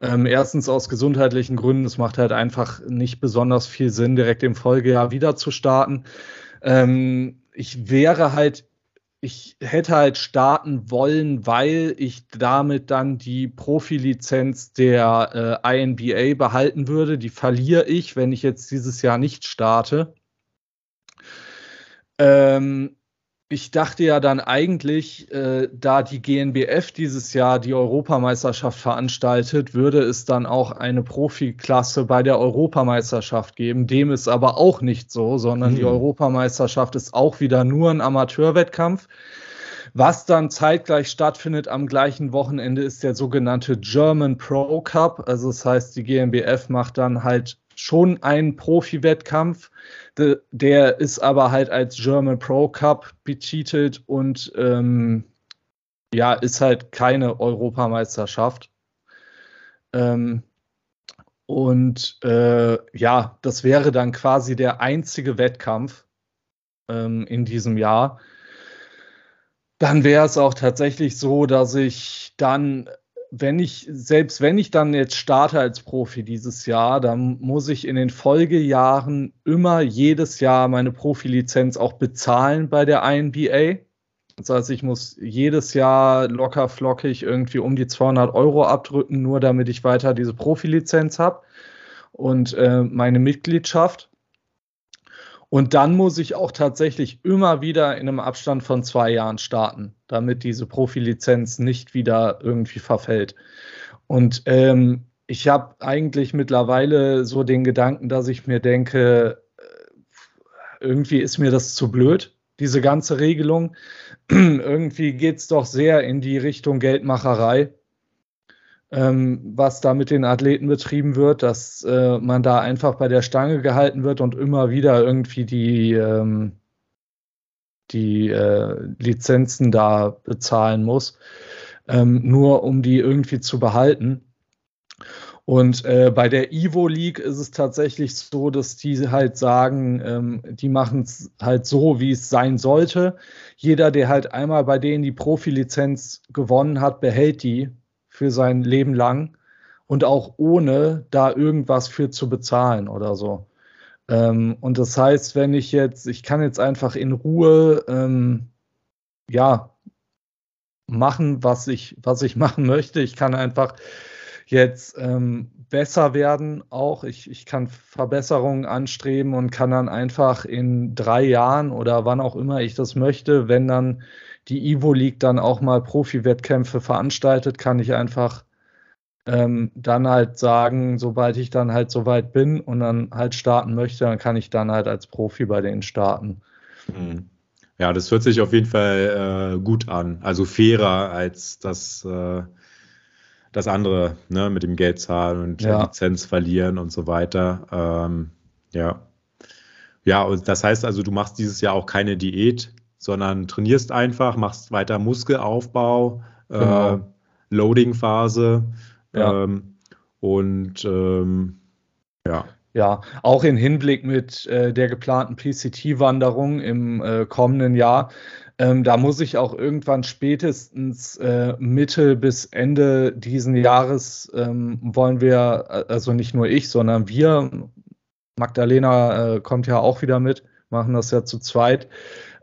Ähm, erstens aus gesundheitlichen Gründen, es macht halt einfach nicht besonders viel Sinn, direkt im Folgejahr wieder zu starten. Ähm, ich wäre halt ich hätte halt starten wollen, weil ich damit dann die Profilizenz der äh, INBA behalten würde. Die verliere ich, wenn ich jetzt dieses Jahr nicht starte. Ähm, ich dachte ja dann eigentlich, äh, da die GNBF dieses Jahr die Europameisterschaft veranstaltet, würde es dann auch eine Profiklasse bei der Europameisterschaft geben. Dem ist aber auch nicht so, sondern mhm. die hm. Europameisterschaft ist auch wieder nur ein Amateurwettkampf. Was dann zeitgleich stattfindet am gleichen Wochenende ist der sogenannte German Pro Cup. Also das heißt, die GmbF macht dann halt schon einen Profi-Wettkampf. Der ist aber halt als German Pro Cup betitelt und ähm, ja, ist halt keine Europameisterschaft. Ähm, und äh, ja, das wäre dann quasi der einzige Wettkampf ähm, in diesem Jahr. Dann wäre es auch tatsächlich so, dass ich dann wenn ich, selbst wenn ich dann jetzt starte als Profi dieses Jahr, dann muss ich in den Folgejahren immer jedes Jahr meine Profilizenz auch bezahlen bei der INBA. Das heißt, ich muss jedes Jahr locker flockig irgendwie um die 200 Euro abdrücken, nur damit ich weiter diese Profilizenz habe und äh, meine Mitgliedschaft. Und dann muss ich auch tatsächlich immer wieder in einem Abstand von zwei Jahren starten, damit diese Profilizenz nicht wieder irgendwie verfällt. Und ähm, ich habe eigentlich mittlerweile so den Gedanken, dass ich mir denke, äh, irgendwie ist mir das zu blöd, diese ganze Regelung. irgendwie geht es doch sehr in die Richtung Geldmacherei ähm, was da mit den Athleten betrieben wird, dass äh, man da einfach bei der Stange gehalten wird und immer wieder irgendwie die, ähm, die äh, Lizenzen da bezahlen muss, ähm, nur um die irgendwie zu behalten. Und äh, bei der Ivo League ist es tatsächlich so, dass die halt sagen, ähm, die machen es halt so, wie es sein sollte. Jeder, der halt einmal bei denen die Profilizenz gewonnen hat, behält die für sein Leben lang und auch ohne da irgendwas für zu bezahlen oder so. Ähm, und das heißt, wenn ich jetzt, ich kann jetzt einfach in Ruhe, ähm, ja, machen, was ich, was ich machen möchte. Ich kann einfach jetzt ähm, besser werden auch. Ich, ich kann Verbesserungen anstreben und kann dann einfach in drei Jahren oder wann auch immer ich das möchte, wenn dann die Ivo League dann auch mal Profi-Wettkämpfe veranstaltet, kann ich einfach ähm, dann halt sagen, sobald ich dann halt soweit bin und dann halt starten möchte, dann kann ich dann halt als Profi bei denen starten. Mhm. Ja, das hört sich auf jeden Fall äh, gut an. Also fairer als das, äh, das andere, ne, mit dem Geld zahlen und ja. Lizenz verlieren und so weiter. Ähm, ja. Ja, und das heißt also, du machst dieses Jahr auch keine Diät sondern trainierst einfach, machst weiter Muskelaufbau, äh, genau. äh, Loading-Phase. Ja. Ähm, Und ähm, ja. Ja, auch in Hinblick mit äh, der geplanten PCT-Wanderung im äh, kommenden Jahr. Ähm, da muss ich auch irgendwann spätestens äh, Mitte bis Ende diesen Jahres ähm, wollen wir, äh, also nicht nur ich, sondern wir, Magdalena äh, kommt ja auch wieder mit, machen das ja zu zweit,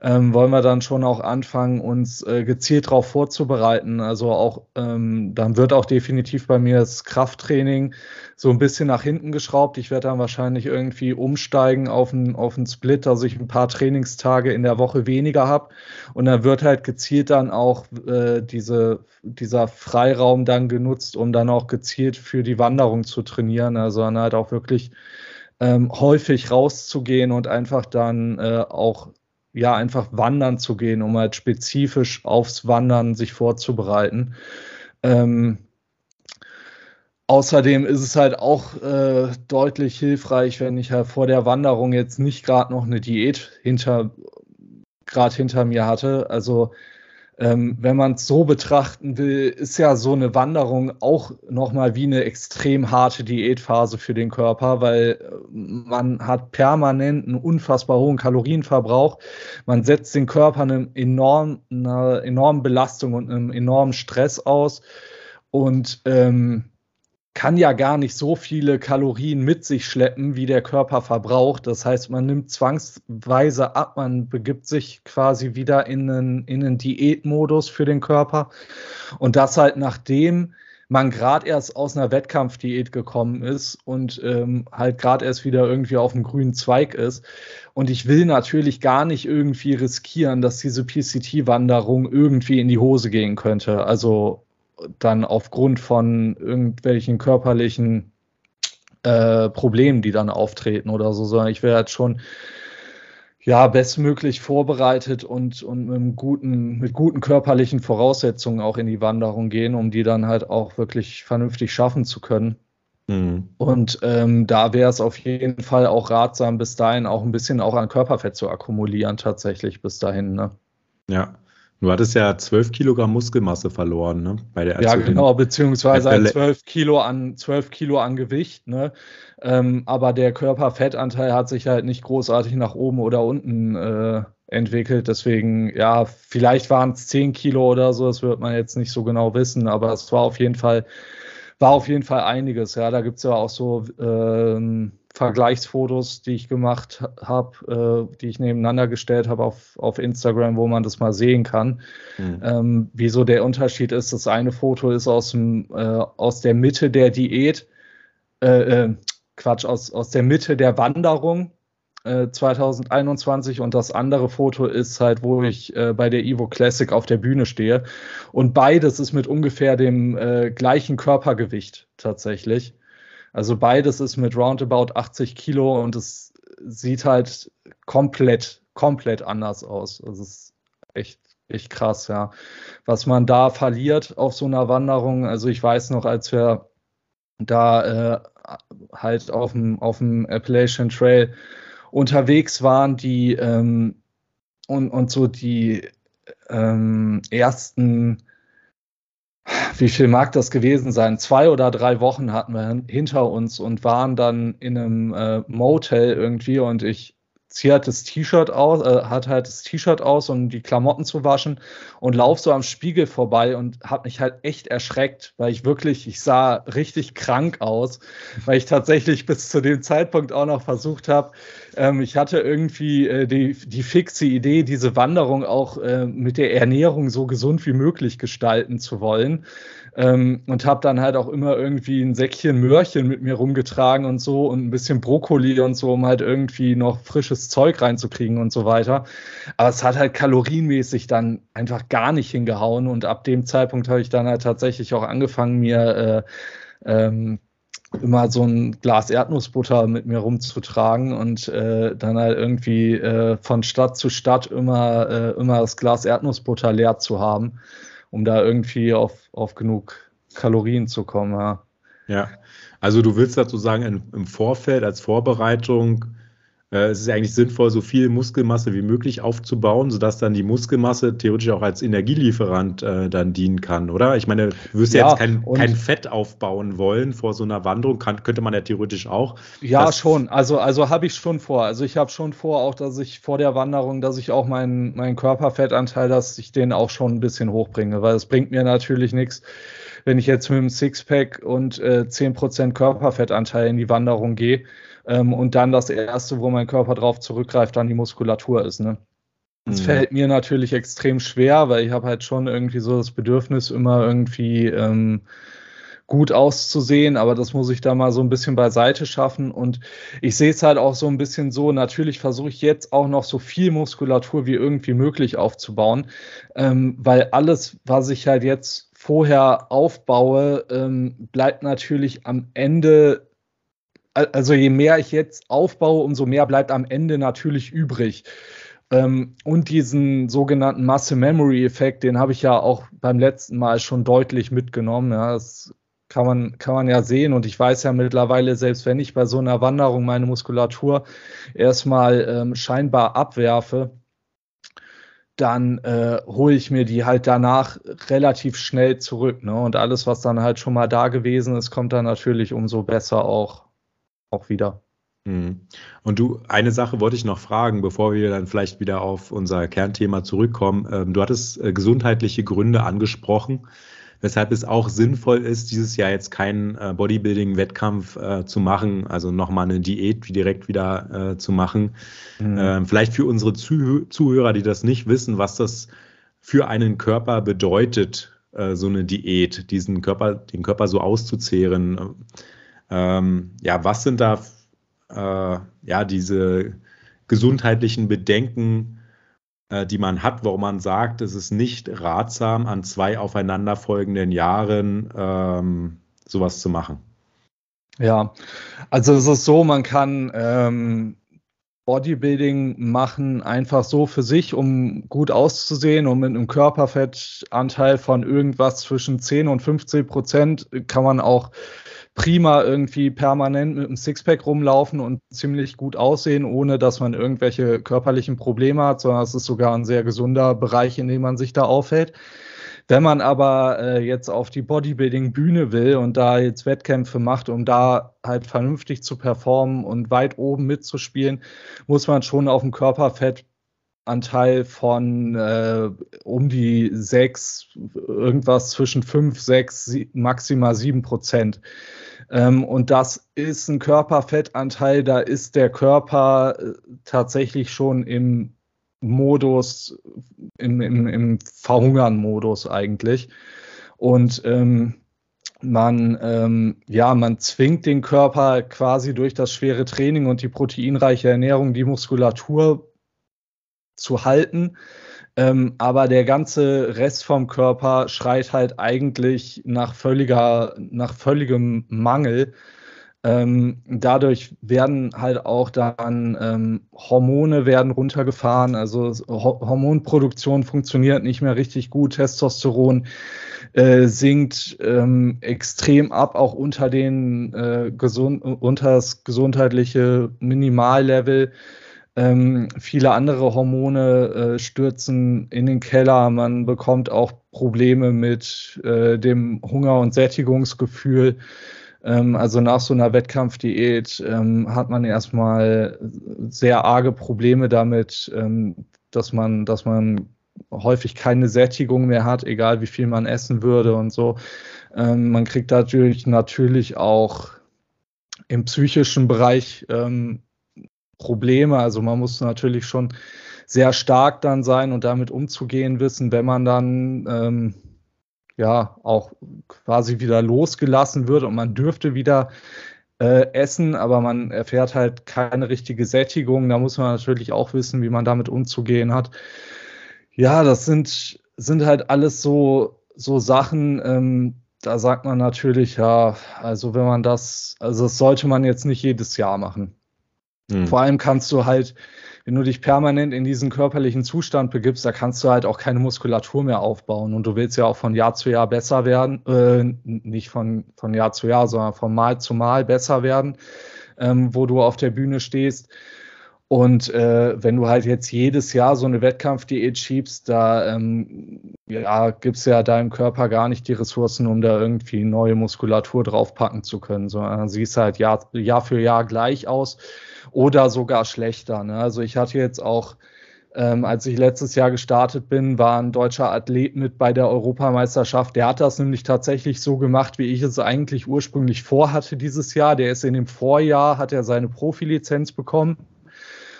ähm, wollen wir dann schon auch anfangen, uns äh, gezielt darauf vorzubereiten. Also auch, ähm, dann wird auch definitiv bei mir das Krafttraining so ein bisschen nach hinten geschraubt. Ich werde dann wahrscheinlich irgendwie umsteigen auf einen auf Split, dass ich ein paar Trainingstage in der Woche weniger habe. Und dann wird halt gezielt dann auch äh, diese, dieser Freiraum dann genutzt, um dann auch gezielt für die Wanderung zu trainieren. Also dann halt auch wirklich ähm, häufig rauszugehen und einfach dann äh, auch ja einfach wandern zu gehen, um halt spezifisch aufs Wandern sich vorzubereiten. Ähm, außerdem ist es halt auch äh, deutlich hilfreich, wenn ich halt vor der Wanderung jetzt nicht gerade noch eine Diät hinter gerade hinter mir hatte. Also ähm, wenn man es so betrachten will, ist ja so eine Wanderung auch nochmal wie eine extrem harte Diätphase für den Körper, weil äh, man hat permanent einen unfassbar hohen Kalorienverbrauch. Man setzt den Körper einem enorm, einer enormen Belastung und einem enormen Stress aus. Und ähm, kann ja gar nicht so viele Kalorien mit sich schleppen, wie der Körper verbraucht. Das heißt, man nimmt zwangsweise ab, man begibt sich quasi wieder in einen, in einen Diätmodus für den Körper. Und das halt nachdem man gerade erst aus einer Wettkampfdiät gekommen ist und ähm, halt gerade erst wieder irgendwie auf dem grünen Zweig ist. Und ich will natürlich gar nicht irgendwie riskieren, dass diese PCT-Wanderung irgendwie in die Hose gehen könnte. Also dann aufgrund von irgendwelchen körperlichen äh, Problemen, die dann auftreten oder so, sondern ich werde schon ja bestmöglich vorbereitet und, und mit, guten, mit guten körperlichen Voraussetzungen auch in die Wanderung gehen, um die dann halt auch wirklich vernünftig schaffen zu können. Mhm. Und ähm, da wäre es auf jeden Fall auch ratsam, bis dahin auch ein bisschen auch an Körperfett zu akkumulieren, tatsächlich bis dahin. Ne? Ja, Du hattest ja 12 Kilogramm Muskelmasse verloren, ne? Bei der ja, genau, beziehungsweise halt 12 Kilo an 12 Kilo an Gewicht, ne? Ähm, aber der Körperfettanteil hat sich halt nicht großartig nach oben oder unten äh, entwickelt. Deswegen, ja, vielleicht waren es 10 Kilo oder so, das wird man jetzt nicht so genau wissen, aber es war auf jeden Fall, war auf jeden Fall einiges. Ja, da gibt es ja auch so ähm, Vergleichsfotos, die ich gemacht habe, äh, die ich nebeneinander gestellt habe auf, auf Instagram, wo man das mal sehen kann. Mhm. Ähm, wieso der Unterschied ist, das eine Foto ist aus, dem, äh, aus der Mitte der Diät, äh, äh Quatsch, aus, aus der Mitte der Wanderung 2021 äh, und das andere Foto ist halt, wo ich äh, bei der Evo Classic auf der Bühne stehe. Und beides ist mit ungefähr dem gleichen Körpergewicht tatsächlich. Also beides ist mit roundabout 80 Kilo und es sieht halt komplett, komplett anders aus. Also es ist echt, echt krass, ja. Was man da verliert auf so einer Wanderung. Also ich weiß noch, als wir da äh, halt auf dem, auf dem Appalachian Trail unterwegs waren, die ähm, und, und so die ähm, ersten wie viel mag das gewesen sein? Zwei oder drei Wochen hatten wir hinter uns und waren dann in einem äh, Motel irgendwie und ich ziehe halt das T-Shirt aus, äh, hat halt das T-Shirt aus, um die Klamotten zu waschen und lauf so am Spiegel vorbei und habe mich halt echt erschreckt, weil ich wirklich, ich sah richtig krank aus, weil ich tatsächlich bis zu dem Zeitpunkt auch noch versucht habe, ähm, ich hatte irgendwie äh, die, die fixe Idee, diese Wanderung auch äh, mit der Ernährung so gesund wie möglich gestalten zu wollen. Ähm, und habe dann halt auch immer irgendwie ein Säckchen Möhrchen mit mir rumgetragen und so und ein bisschen Brokkoli und so, um halt irgendwie noch frisches Zeug reinzukriegen und so weiter. Aber es hat halt kalorienmäßig dann einfach gar nicht hingehauen und ab dem Zeitpunkt habe ich dann halt tatsächlich auch angefangen, mir äh, ähm, immer so ein Glas Erdnussbutter mit mir rumzutragen und äh, dann halt irgendwie äh, von Stadt zu Stadt immer, äh, immer das Glas Erdnussbutter leer zu haben um da irgendwie auf, auf genug Kalorien zu kommen. Ja. ja. Also du willst dazu sagen, im, Vorfeld als Vorbereitung es ist eigentlich sinnvoll, so viel Muskelmasse wie möglich aufzubauen, sodass dann die Muskelmasse theoretisch auch als Energielieferant äh, dann dienen kann, oder? Ich meine, du wirst ja, jetzt kein, kein Fett aufbauen wollen vor so einer Wanderung, kann, könnte man ja theoretisch auch. Ja, schon. Also, also habe ich schon vor. Also ich habe schon vor, auch dass ich vor der Wanderung, dass ich auch meinen mein Körperfettanteil, dass ich den auch schon ein bisschen hochbringe, weil es bringt mir natürlich nichts, wenn ich jetzt mit einem Sixpack und äh, 10% Körperfettanteil in die Wanderung gehe ähm, und dann das Erste, wo mein Körper drauf zurückgreift, dann die Muskulatur ist. Ne? Das mhm. fällt mir natürlich extrem schwer, weil ich habe halt schon irgendwie so das Bedürfnis, immer irgendwie ähm, gut auszusehen, aber das muss ich da mal so ein bisschen beiseite schaffen. Und ich sehe es halt auch so ein bisschen so, natürlich versuche ich jetzt auch noch so viel Muskulatur wie irgendwie möglich aufzubauen, ähm, weil alles, was ich halt jetzt vorher aufbaue, ähm, bleibt natürlich am Ende also je mehr ich jetzt aufbaue, umso mehr bleibt am Ende natürlich übrig. Ähm, und diesen sogenannten Masse-Memory-Effekt, den habe ich ja auch beim letzten Mal schon deutlich mitgenommen. Ja, das kann man, kann man ja sehen. Und ich weiß ja mittlerweile, selbst wenn ich bei so einer Wanderung meine Muskulatur erstmal ähm, scheinbar abwerfe, dann äh, hole ich mir die halt danach relativ schnell zurück. Ne? Und alles, was dann halt schon mal da gewesen ist, kommt dann natürlich umso besser auch auch wieder. Mhm. Und du, eine Sache wollte ich noch fragen, bevor wir dann vielleicht wieder auf unser Kernthema zurückkommen. Ähm, du hattest äh, gesundheitliche Gründe angesprochen, weshalb es auch sinnvoll ist, dieses Jahr jetzt keinen äh, Bodybuilding-Wettkampf äh, zu machen, also nochmal eine Diät direkt wieder zu machen. Mhm. Ähm, vielleicht für unsere Zuhörer, die das nicht wissen, was das für einen Körper bedeutet, so eine Diät, diesen Körper, den Körper so auszuzehren. Ähm, ja, was sind da äh, ja diese gesundheitlichen Bedenken, äh, die man hat, warum man sagt, es ist nicht ratsam, an zwei aufeinanderfolgenden Jahren ähm, sowas zu machen? Ja, also es ist so, man kann ähm, Bodybuilding machen einfach so für sich, um gut auszusehen und mit einem Körperfettanteil von irgendwas zwischen 10 und 15 Prozent kann man auch prima irgendwie permanent mit einem Sixpack rumlaufen und ziemlich gut aussehen, ohne dass man irgendwelche körperlichen Probleme hat, sondern es ist sogar ein sehr gesunder Bereich, in dem man sich da aufhält. Wenn man aber äh, jetzt auf die Bodybuilding-Bühne will und da jetzt Wettkämpfe macht, um da halt vernünftig zu performen und weit oben mitzuspielen, muss man schon auf dem Körperfettanteil von äh, um die sechs, irgendwas zwischen fünf, sechs, maximal sieben Prozent. Ähm, und das ist ein Körperfettanteil, da ist der Körper äh, tatsächlich schon im Modus, im, im, im Verhungern-Modus eigentlich. Und ähm, man, ähm, ja, man zwingt den Körper quasi durch das schwere Training und die proteinreiche Ernährung die Muskulatur zu halten. Ähm, aber der ganze Rest vom Körper schreit halt eigentlich nach völliger, nach völligem Mangel. Ähm, dadurch werden halt auch dann ähm, Hormone werden runtergefahren, also Ho Hormonproduktion funktioniert nicht mehr richtig gut, Testosteron äh, sinkt ähm, extrem ab, auch unter den äh, gesund unter das gesundheitliche Minimallevel. Ähm, viele andere Hormone äh, stürzen in den Keller. Man bekommt auch Probleme mit äh, dem Hunger- und Sättigungsgefühl. Ähm, also nach so einer Wettkampfdiät ähm, hat man erstmal sehr arge Probleme damit, ähm, dass man, dass man häufig keine Sättigung mehr hat, egal wie viel man essen würde und so. Ähm, man kriegt dadurch natürlich auch im psychischen Bereich ähm, Probleme. Also man muss natürlich schon sehr stark dann sein und damit umzugehen wissen, wenn man dann ähm, ja auch quasi wieder losgelassen wird und man dürfte wieder äh, essen, aber man erfährt halt keine richtige Sättigung. Da muss man natürlich auch wissen, wie man damit umzugehen hat. Ja, das sind, sind halt alles so, so Sachen, ähm, da sagt man natürlich, ja, also wenn man das, also das sollte man jetzt nicht jedes Jahr machen. Mhm. Vor allem kannst du halt, wenn du dich permanent in diesen körperlichen Zustand begibst, da kannst du halt auch keine Muskulatur mehr aufbauen. Und du willst ja auch von Jahr zu Jahr besser werden, äh, nicht von, von Jahr zu Jahr, sondern von Mal zu Mal besser werden, ähm, wo du auf der Bühne stehst. Und äh, wenn du halt jetzt jedes Jahr so eine Wettkampfdiät schiebst, da ähm, ja, gibt es ja deinem Körper gar nicht die Ressourcen, um da irgendwie neue Muskulatur draufpacken zu können, sondern siehst halt Jahr, Jahr für Jahr gleich aus oder sogar schlechter. Ne? Also ich hatte jetzt auch, ähm, als ich letztes Jahr gestartet bin, war ein deutscher Athlet mit bei der Europameisterschaft. Der hat das nämlich tatsächlich so gemacht, wie ich es eigentlich ursprünglich vorhatte dieses Jahr. Der ist in dem Vorjahr, hat er seine Profilizenz bekommen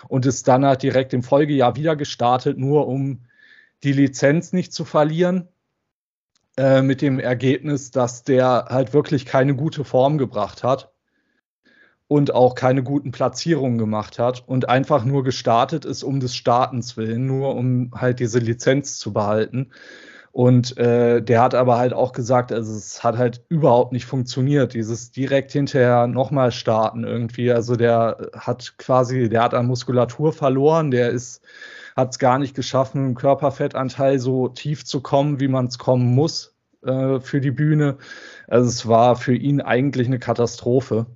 und ist dann halt direkt im Folgejahr wieder gestartet, nur um die Lizenz nicht zu verlieren. Äh, mit dem Ergebnis, dass der halt wirklich keine gute Form gebracht hat und auch keine guten Platzierungen gemacht hat und einfach nur gestartet ist um des Startens willen, nur um halt diese Lizenz zu behalten. Und äh, der hat aber halt auch gesagt, also es hat halt überhaupt nicht funktioniert, dieses direkt hinterher nochmal starten irgendwie. Also der hat quasi, der hat an Muskulatur verloren, der ist, hat es gar nicht geschaffen, im Körperfettanteil so tief zu kommen, wie man es kommen muss äh, für die Bühne. Also es war für ihn eigentlich eine Katastrophe.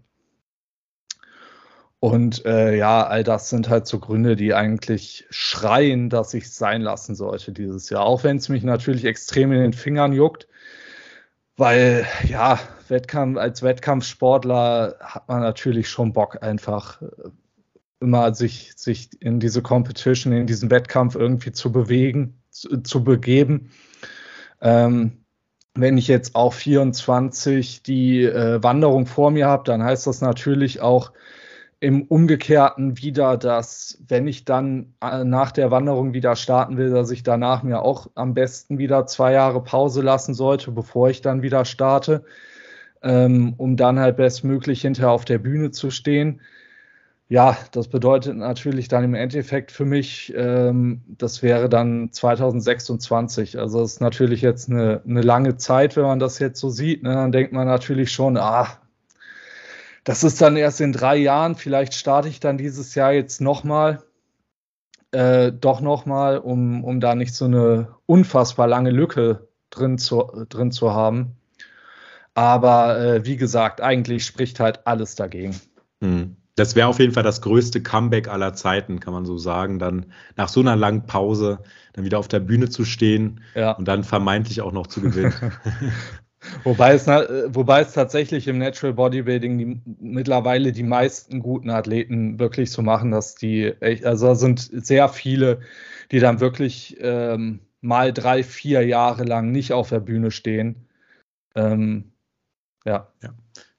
Und äh, ja, all das sind halt so Gründe, die eigentlich schreien, dass ich es sein lassen sollte dieses Jahr. Auch wenn es mich natürlich extrem in den Fingern juckt, weil ja, Wettkampf, als Wettkampfsportler hat man natürlich schon Bock, einfach äh, immer sich, sich in diese Competition, in diesen Wettkampf irgendwie zu bewegen, zu, zu begeben. Ähm, wenn ich jetzt auch 24 die äh, Wanderung vor mir habe, dann heißt das natürlich auch, im Umgekehrten wieder, dass wenn ich dann äh, nach der Wanderung wieder starten will, dass ich danach mir auch am besten wieder zwei Jahre Pause lassen sollte, bevor ich dann wieder starte, ähm, um dann halt bestmöglich hinterher auf der Bühne zu stehen. Ja, das bedeutet natürlich dann im Endeffekt für mich, ähm, das wäre dann 2026. Also das ist natürlich jetzt eine, eine lange Zeit, wenn man das jetzt so sieht. Ne? Dann denkt man natürlich schon, ah, das ist dann erst in drei Jahren. Vielleicht starte ich dann dieses Jahr jetzt nochmal, äh, doch nochmal, um, um da nicht so eine unfassbar lange Lücke drin zu, drin zu haben. Aber äh, wie gesagt, eigentlich spricht halt alles dagegen. Hm. Das wäre auf jeden Fall das größte Comeback aller Zeiten, kann man so sagen. Dann nach so einer langen Pause dann wieder auf der Bühne zu stehen ja. und dann vermeintlich auch noch zu gewinnen. Wobei es, wobei es tatsächlich im Natural Bodybuilding die, mittlerweile die meisten guten Athleten wirklich so machen, dass die, echt, also da sind sehr viele, die dann wirklich ähm, mal drei, vier Jahre lang nicht auf der Bühne stehen. Ähm, ja. ja.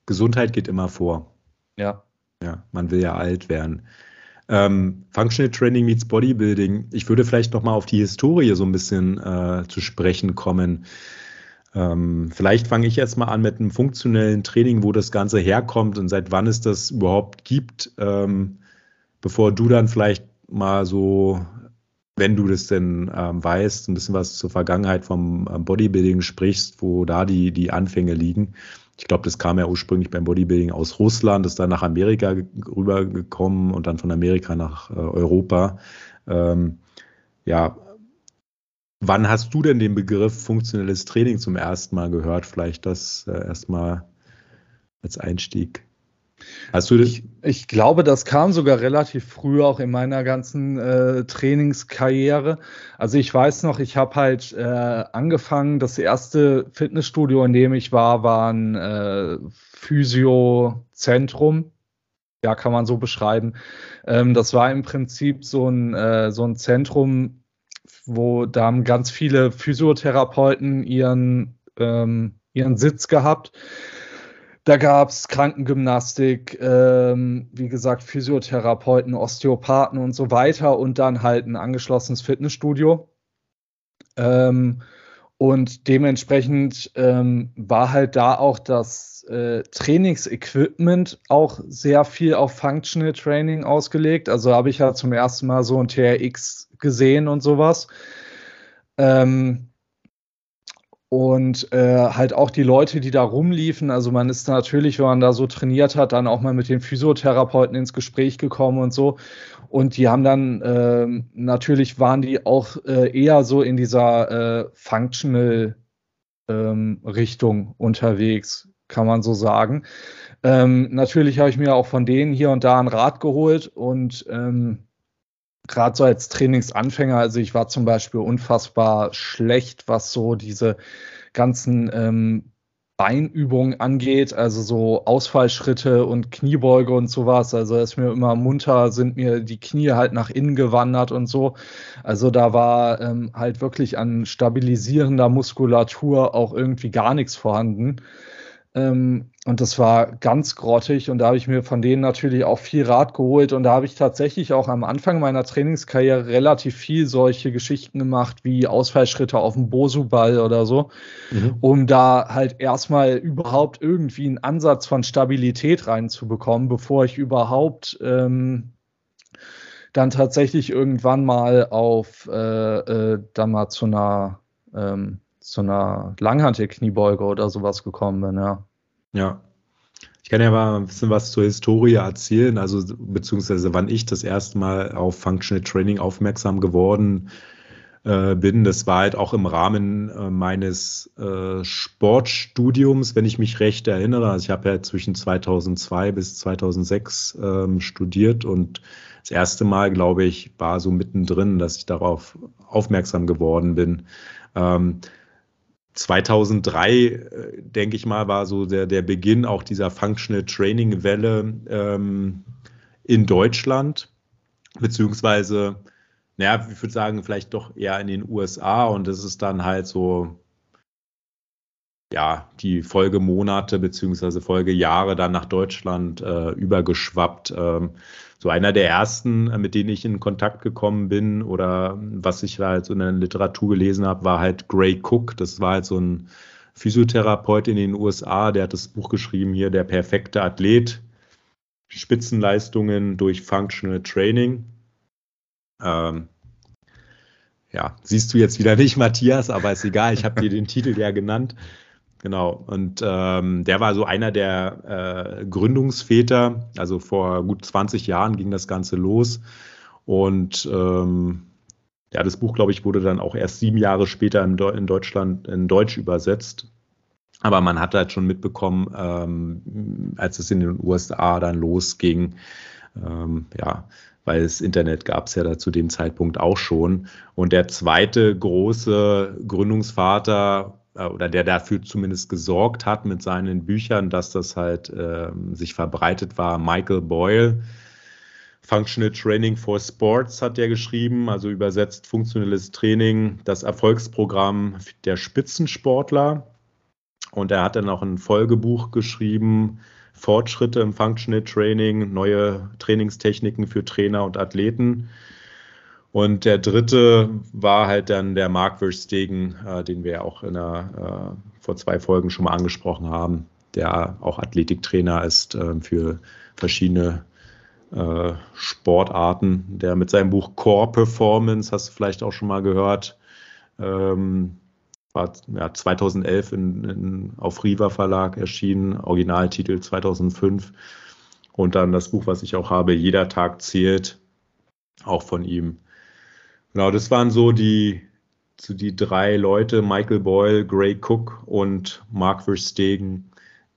Gesundheit geht immer vor. Ja. Ja, man will ja alt werden. Ähm, Functional Training meets Bodybuilding. Ich würde vielleicht noch mal auf die Historie so ein bisschen äh, zu sprechen kommen. Ähm, vielleicht fange ich jetzt mal an mit einem funktionellen Training, wo das Ganze herkommt und seit wann es das überhaupt gibt, ähm, bevor du dann vielleicht mal so, wenn du das denn ähm, weißt, ein bisschen was zur Vergangenheit vom Bodybuilding sprichst, wo da die, die Anfänge liegen. Ich glaube, das kam ja ursprünglich beim Bodybuilding aus Russland, ist dann nach Amerika rübergekommen und dann von Amerika nach äh, Europa. Ja, Wann hast du denn den Begriff funktionelles Training zum ersten Mal gehört? Vielleicht das äh, erstmal als Einstieg. Hast du ich, ich glaube, das kam sogar relativ früh auch in meiner ganzen äh, Trainingskarriere. Also ich weiß noch, ich habe halt äh, angefangen, das erste Fitnessstudio, in dem ich war, war ein äh, Physiozentrum. Ja, kann man so beschreiben. Ähm, das war im Prinzip so ein, äh, so ein Zentrum, wo da haben ganz viele Physiotherapeuten ihren, ähm, ihren Sitz gehabt. Da gab es Krankengymnastik, ähm, wie gesagt, Physiotherapeuten, Osteopathen und so weiter und dann halt ein angeschlossenes Fitnessstudio. Ähm, und dementsprechend ähm, war halt da auch das äh, Trainingsequipment auch sehr viel auf Functional Training ausgelegt. Also habe ich ja zum ersten Mal so ein TRX gesehen und sowas. Ähm, und äh, halt auch die Leute, die da rumliefen. Also man ist natürlich, wenn man da so trainiert hat, dann auch mal mit den Physiotherapeuten ins Gespräch gekommen und so. Und die haben dann äh, natürlich waren die auch äh, eher so in dieser äh, Functional ähm, Richtung unterwegs, kann man so sagen. Ähm, natürlich habe ich mir auch von denen hier und da einen Rat geholt und ähm, gerade so als Trainingsanfänger, also ich war zum Beispiel unfassbar schlecht, was so diese ganzen ähm, Beinübungen angeht, also so Ausfallschritte und Kniebeuge und sowas. Also ist mir immer munter, sind mir die Knie halt nach innen gewandert und so. Also da war ähm, halt wirklich an stabilisierender Muskulatur auch irgendwie gar nichts vorhanden. Ähm, und das war ganz grottig und da habe ich mir von denen natürlich auch viel Rat geholt und da habe ich tatsächlich auch am Anfang meiner Trainingskarriere relativ viel solche Geschichten gemacht wie Ausfallschritte auf dem Bosu-Ball oder so, mhm. um da halt erstmal überhaupt irgendwie einen Ansatz von Stabilität reinzubekommen, bevor ich überhaupt ähm, dann tatsächlich irgendwann mal auf äh, äh, dann mal zu einer ähm, zu einer Langhantel-Kniebeuge oder sowas gekommen bin, ja. Ja. Ich kann ja mal ein bisschen was zur Historie erzählen, also beziehungsweise wann ich das erste Mal auf Functional Training aufmerksam geworden äh, bin. Das war halt auch im Rahmen äh, meines äh, Sportstudiums, wenn ich mich recht erinnere. Also ich habe ja zwischen 2002 bis 2006 ähm, studiert und das erste Mal, glaube ich, war so mittendrin, dass ich darauf aufmerksam geworden bin. Ähm, 2003, äh, denke ich mal, war so der, der Beginn auch dieser Functional Training Welle ähm, in Deutschland, beziehungsweise, naja, ich würde sagen, vielleicht doch eher in den USA und das ist dann halt so, ja, die Folgemonate beziehungsweise Folgejahre dann nach Deutschland äh, übergeschwappt. Ähm, so einer der ersten, äh, mit denen ich in Kontakt gekommen bin oder was ich halt so in der Literatur gelesen habe, war halt Gray Cook. Das war halt so ein Physiotherapeut in den USA, der hat das Buch geschrieben hier, Der perfekte Athlet, Spitzenleistungen durch Functional Training. Ähm, ja, siehst du jetzt wieder nicht, Matthias, aber ist egal, ich habe dir den Titel ja genannt. Genau, und ähm, der war so einer der äh, Gründungsväter. Also vor gut 20 Jahren ging das Ganze los. Und ähm, ja, das Buch, glaube ich, wurde dann auch erst sieben Jahre später in, in Deutschland in Deutsch übersetzt. Aber man hat halt schon mitbekommen, ähm, als es in den USA dann losging, ähm, ja, weil das Internet gab es ja da zu dem Zeitpunkt auch schon. Und der zweite große Gründungsvater oder der dafür zumindest gesorgt hat mit seinen Büchern, dass das halt äh, sich verbreitet war. Michael Boyle, Functional Training for Sports hat er geschrieben, also übersetzt funktionelles Training, das Erfolgsprogramm der Spitzensportler. Und er hat dann auch ein Folgebuch geschrieben, Fortschritte im Functional Training, neue Trainingstechniken für Trainer und Athleten. Und der dritte war halt dann der Mark Verstegen, äh, den wir auch in der, äh, vor zwei Folgen schon mal angesprochen haben, der auch Athletiktrainer ist äh, für verschiedene äh, Sportarten, der mit seinem Buch Core Performance, hast du vielleicht auch schon mal gehört, ähm, war ja, 2011 in, in, auf Riva Verlag erschienen, Originaltitel 2005. Und dann das Buch, was ich auch habe, Jeder Tag zählt, auch von ihm. Genau, das waren so die, so die drei Leute, Michael Boyle, Gray Cook und Mark Verstegen,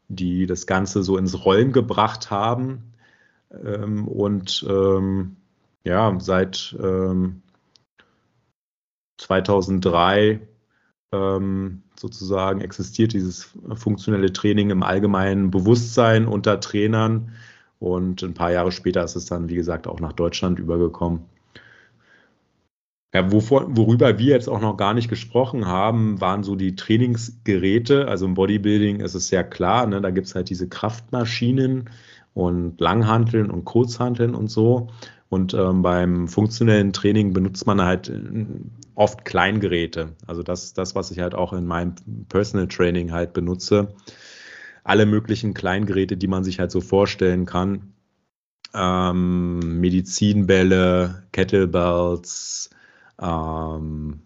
die das Ganze so ins Rollen gebracht haben. Ähm, und ähm, ja, seit ähm, 2003 ähm, sozusagen existiert dieses funktionelle Training im allgemeinen Bewusstsein unter Trainern. Und ein paar Jahre später ist es dann, wie gesagt, auch nach Deutschland übergekommen. Ja, wovor, worüber wir jetzt auch noch gar nicht gesprochen haben, waren so die Trainingsgeräte. Also im Bodybuilding ist es sehr klar, ne, da gibt es halt diese Kraftmaschinen und Langhanteln und Kurzhanteln und so. Und ähm, beim funktionellen Training benutzt man halt äh, oft Kleingeräte. Also das das, was ich halt auch in meinem Personal Training halt benutze. Alle möglichen Kleingeräte, die man sich halt so vorstellen kann. Ähm, Medizinbälle, Kettlebells, ähm,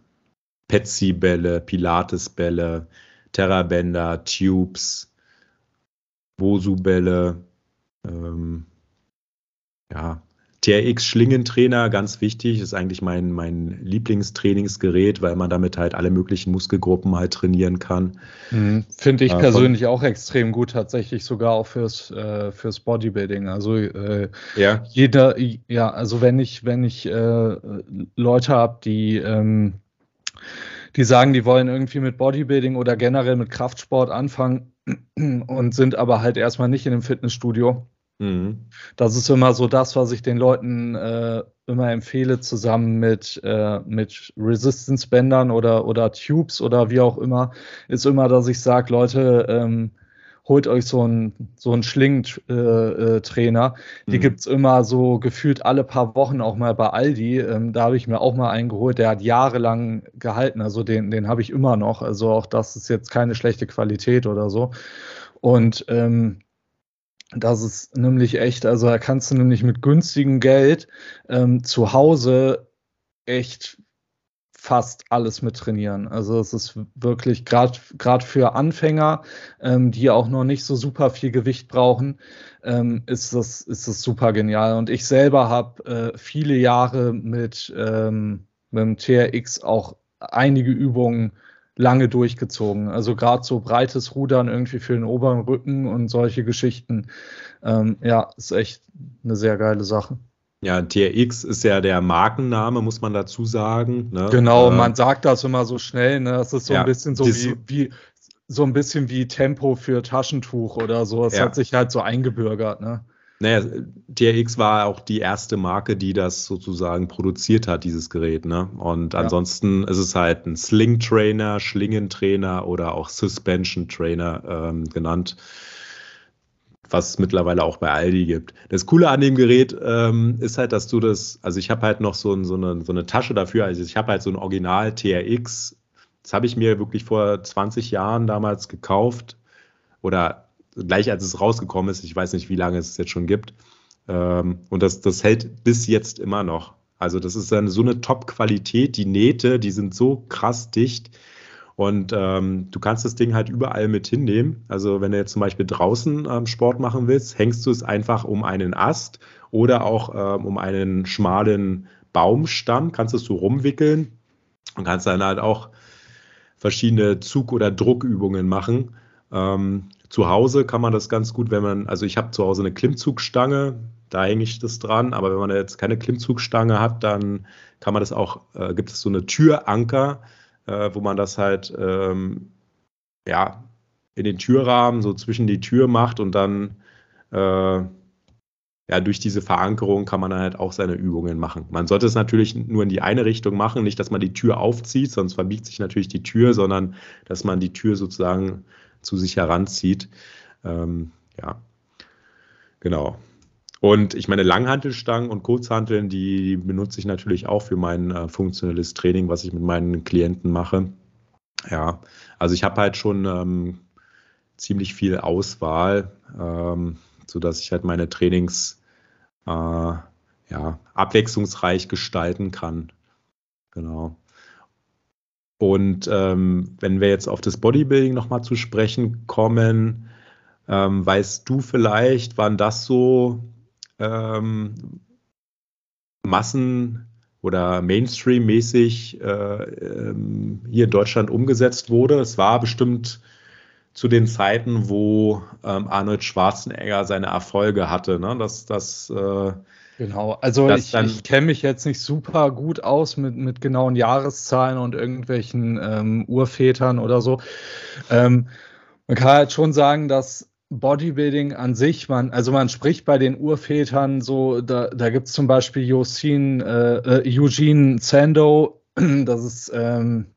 Petsy-Bälle, Pilates-Bälle, Terrabänder, Tubes, Bosu-Bälle, ähm, ja, TRX Schlingentrainer, ganz wichtig, ist eigentlich mein, mein Lieblingstrainingsgerät, weil man damit halt alle möglichen Muskelgruppen halt trainieren kann. Mhm. Finde ich äh, persönlich auch extrem gut, tatsächlich sogar auch fürs, äh, fürs Bodybuilding. Also äh, ja. jeder, ja, also wenn ich, wenn ich äh, Leute habe, die ähm, die sagen, die wollen irgendwie mit Bodybuilding oder generell mit Kraftsport anfangen und sind aber halt erstmal nicht in einem Fitnessstudio. Das ist immer so das, was ich den Leuten äh, immer empfehle, zusammen mit, äh, mit Resistance-Bändern oder, oder Tubes oder wie auch immer, ist immer, dass ich sage, Leute, ähm, holt euch so einen so einen Schlingentrainer. Äh, äh, die mhm. gibt's immer so gefühlt alle paar Wochen auch mal bei Aldi. Ähm, da habe ich mir auch mal einen geholt, der hat jahrelang gehalten. Also den, den habe ich immer noch. Also auch das ist jetzt keine schlechte Qualität oder so. Und ähm, das ist nämlich echt, also da kannst du nämlich mit günstigem Geld ähm, zu Hause echt fast alles mit trainieren. Also es ist wirklich gerade für Anfänger, ähm, die auch noch nicht so super viel Gewicht brauchen, ähm, ist das ist das super genial. Und ich selber habe äh, viele Jahre mit ähm, mit dem TRX auch einige Übungen lange durchgezogen. Also gerade so breites Rudern irgendwie für den oberen Rücken und solche Geschichten. Ähm, ja, ist echt eine sehr geile Sache. Ja, TRX ist ja der Markenname, muss man dazu sagen. Ne? Genau, äh, man sagt das immer so schnell. Ne? Das ist so ja, ein bisschen so wie, wie, so ein bisschen wie Tempo für Taschentuch oder so. Es ja. hat sich halt so eingebürgert. Ne? Naja, TRX war auch die erste Marke, die das sozusagen produziert hat, dieses Gerät. Ne? Und ja. ansonsten ist es halt ein Sling-Trainer, Schlingentrainer oder auch Suspension-Trainer ähm, genannt, was es mittlerweile auch bei Aldi gibt. Das Coole an dem Gerät ähm, ist halt, dass du das, also ich habe halt noch so, ein, so, eine, so eine Tasche dafür, also ich habe halt so ein Original TRX, das habe ich mir wirklich vor 20 Jahren damals gekauft oder gleich als es rausgekommen ist, ich weiß nicht, wie lange es jetzt schon gibt. Ähm, und das, das hält bis jetzt immer noch. Also das ist dann so eine Top-Qualität. Die Nähte, die sind so krass dicht. Und ähm, du kannst das Ding halt überall mit hinnehmen. Also wenn du jetzt zum Beispiel draußen ähm, Sport machen willst, hängst du es einfach um einen Ast oder auch ähm, um einen schmalen Baumstamm, kannst du es so rumwickeln und kannst dann halt auch verschiedene Zug- oder Druckübungen machen. Ähm, zu Hause kann man das ganz gut, wenn man, also ich habe zu Hause eine Klimmzugstange, da hänge ich das dran, aber wenn man jetzt keine Klimmzugstange hat, dann kann man das auch, äh, gibt es so eine Türanker, äh, wo man das halt ähm, ja in den Türrahmen so zwischen die Tür macht und dann äh, ja, durch diese Verankerung kann man dann halt auch seine Übungen machen. Man sollte es natürlich nur in die eine Richtung machen, nicht, dass man die Tür aufzieht, sonst verbiegt sich natürlich die Tür, sondern dass man die Tür sozusagen zu sich heranzieht. Ähm, ja, genau. Und ich meine, Langhantelstangen und Kurzhanteln, die benutze ich natürlich auch für mein äh, funktionelles Training, was ich mit meinen Klienten mache. Ja, also ich habe halt schon ähm, ziemlich viel Auswahl, ähm, sodass ich halt meine Trainings äh, ja, abwechslungsreich gestalten kann. Genau. Und ähm, wenn wir jetzt auf das Bodybuilding nochmal zu sprechen kommen, ähm, weißt du vielleicht, wann das so ähm, Massen- oder Mainstream-mäßig äh, ähm, hier in Deutschland umgesetzt wurde? Es war bestimmt zu den Zeiten, wo ähm, Arnold Schwarzenegger seine Erfolge hatte. Ne? Das, das äh, Genau, also ich, ich kenne mich jetzt nicht super gut aus mit, mit genauen Jahreszahlen und irgendwelchen ähm, Urvätern oder so. Ähm, man kann halt schon sagen, dass Bodybuilding an sich, man, also man spricht bei den Urvätern so, da, da gibt es zum Beispiel Yosin, äh, äh, Eugene Sando, das ist ähm,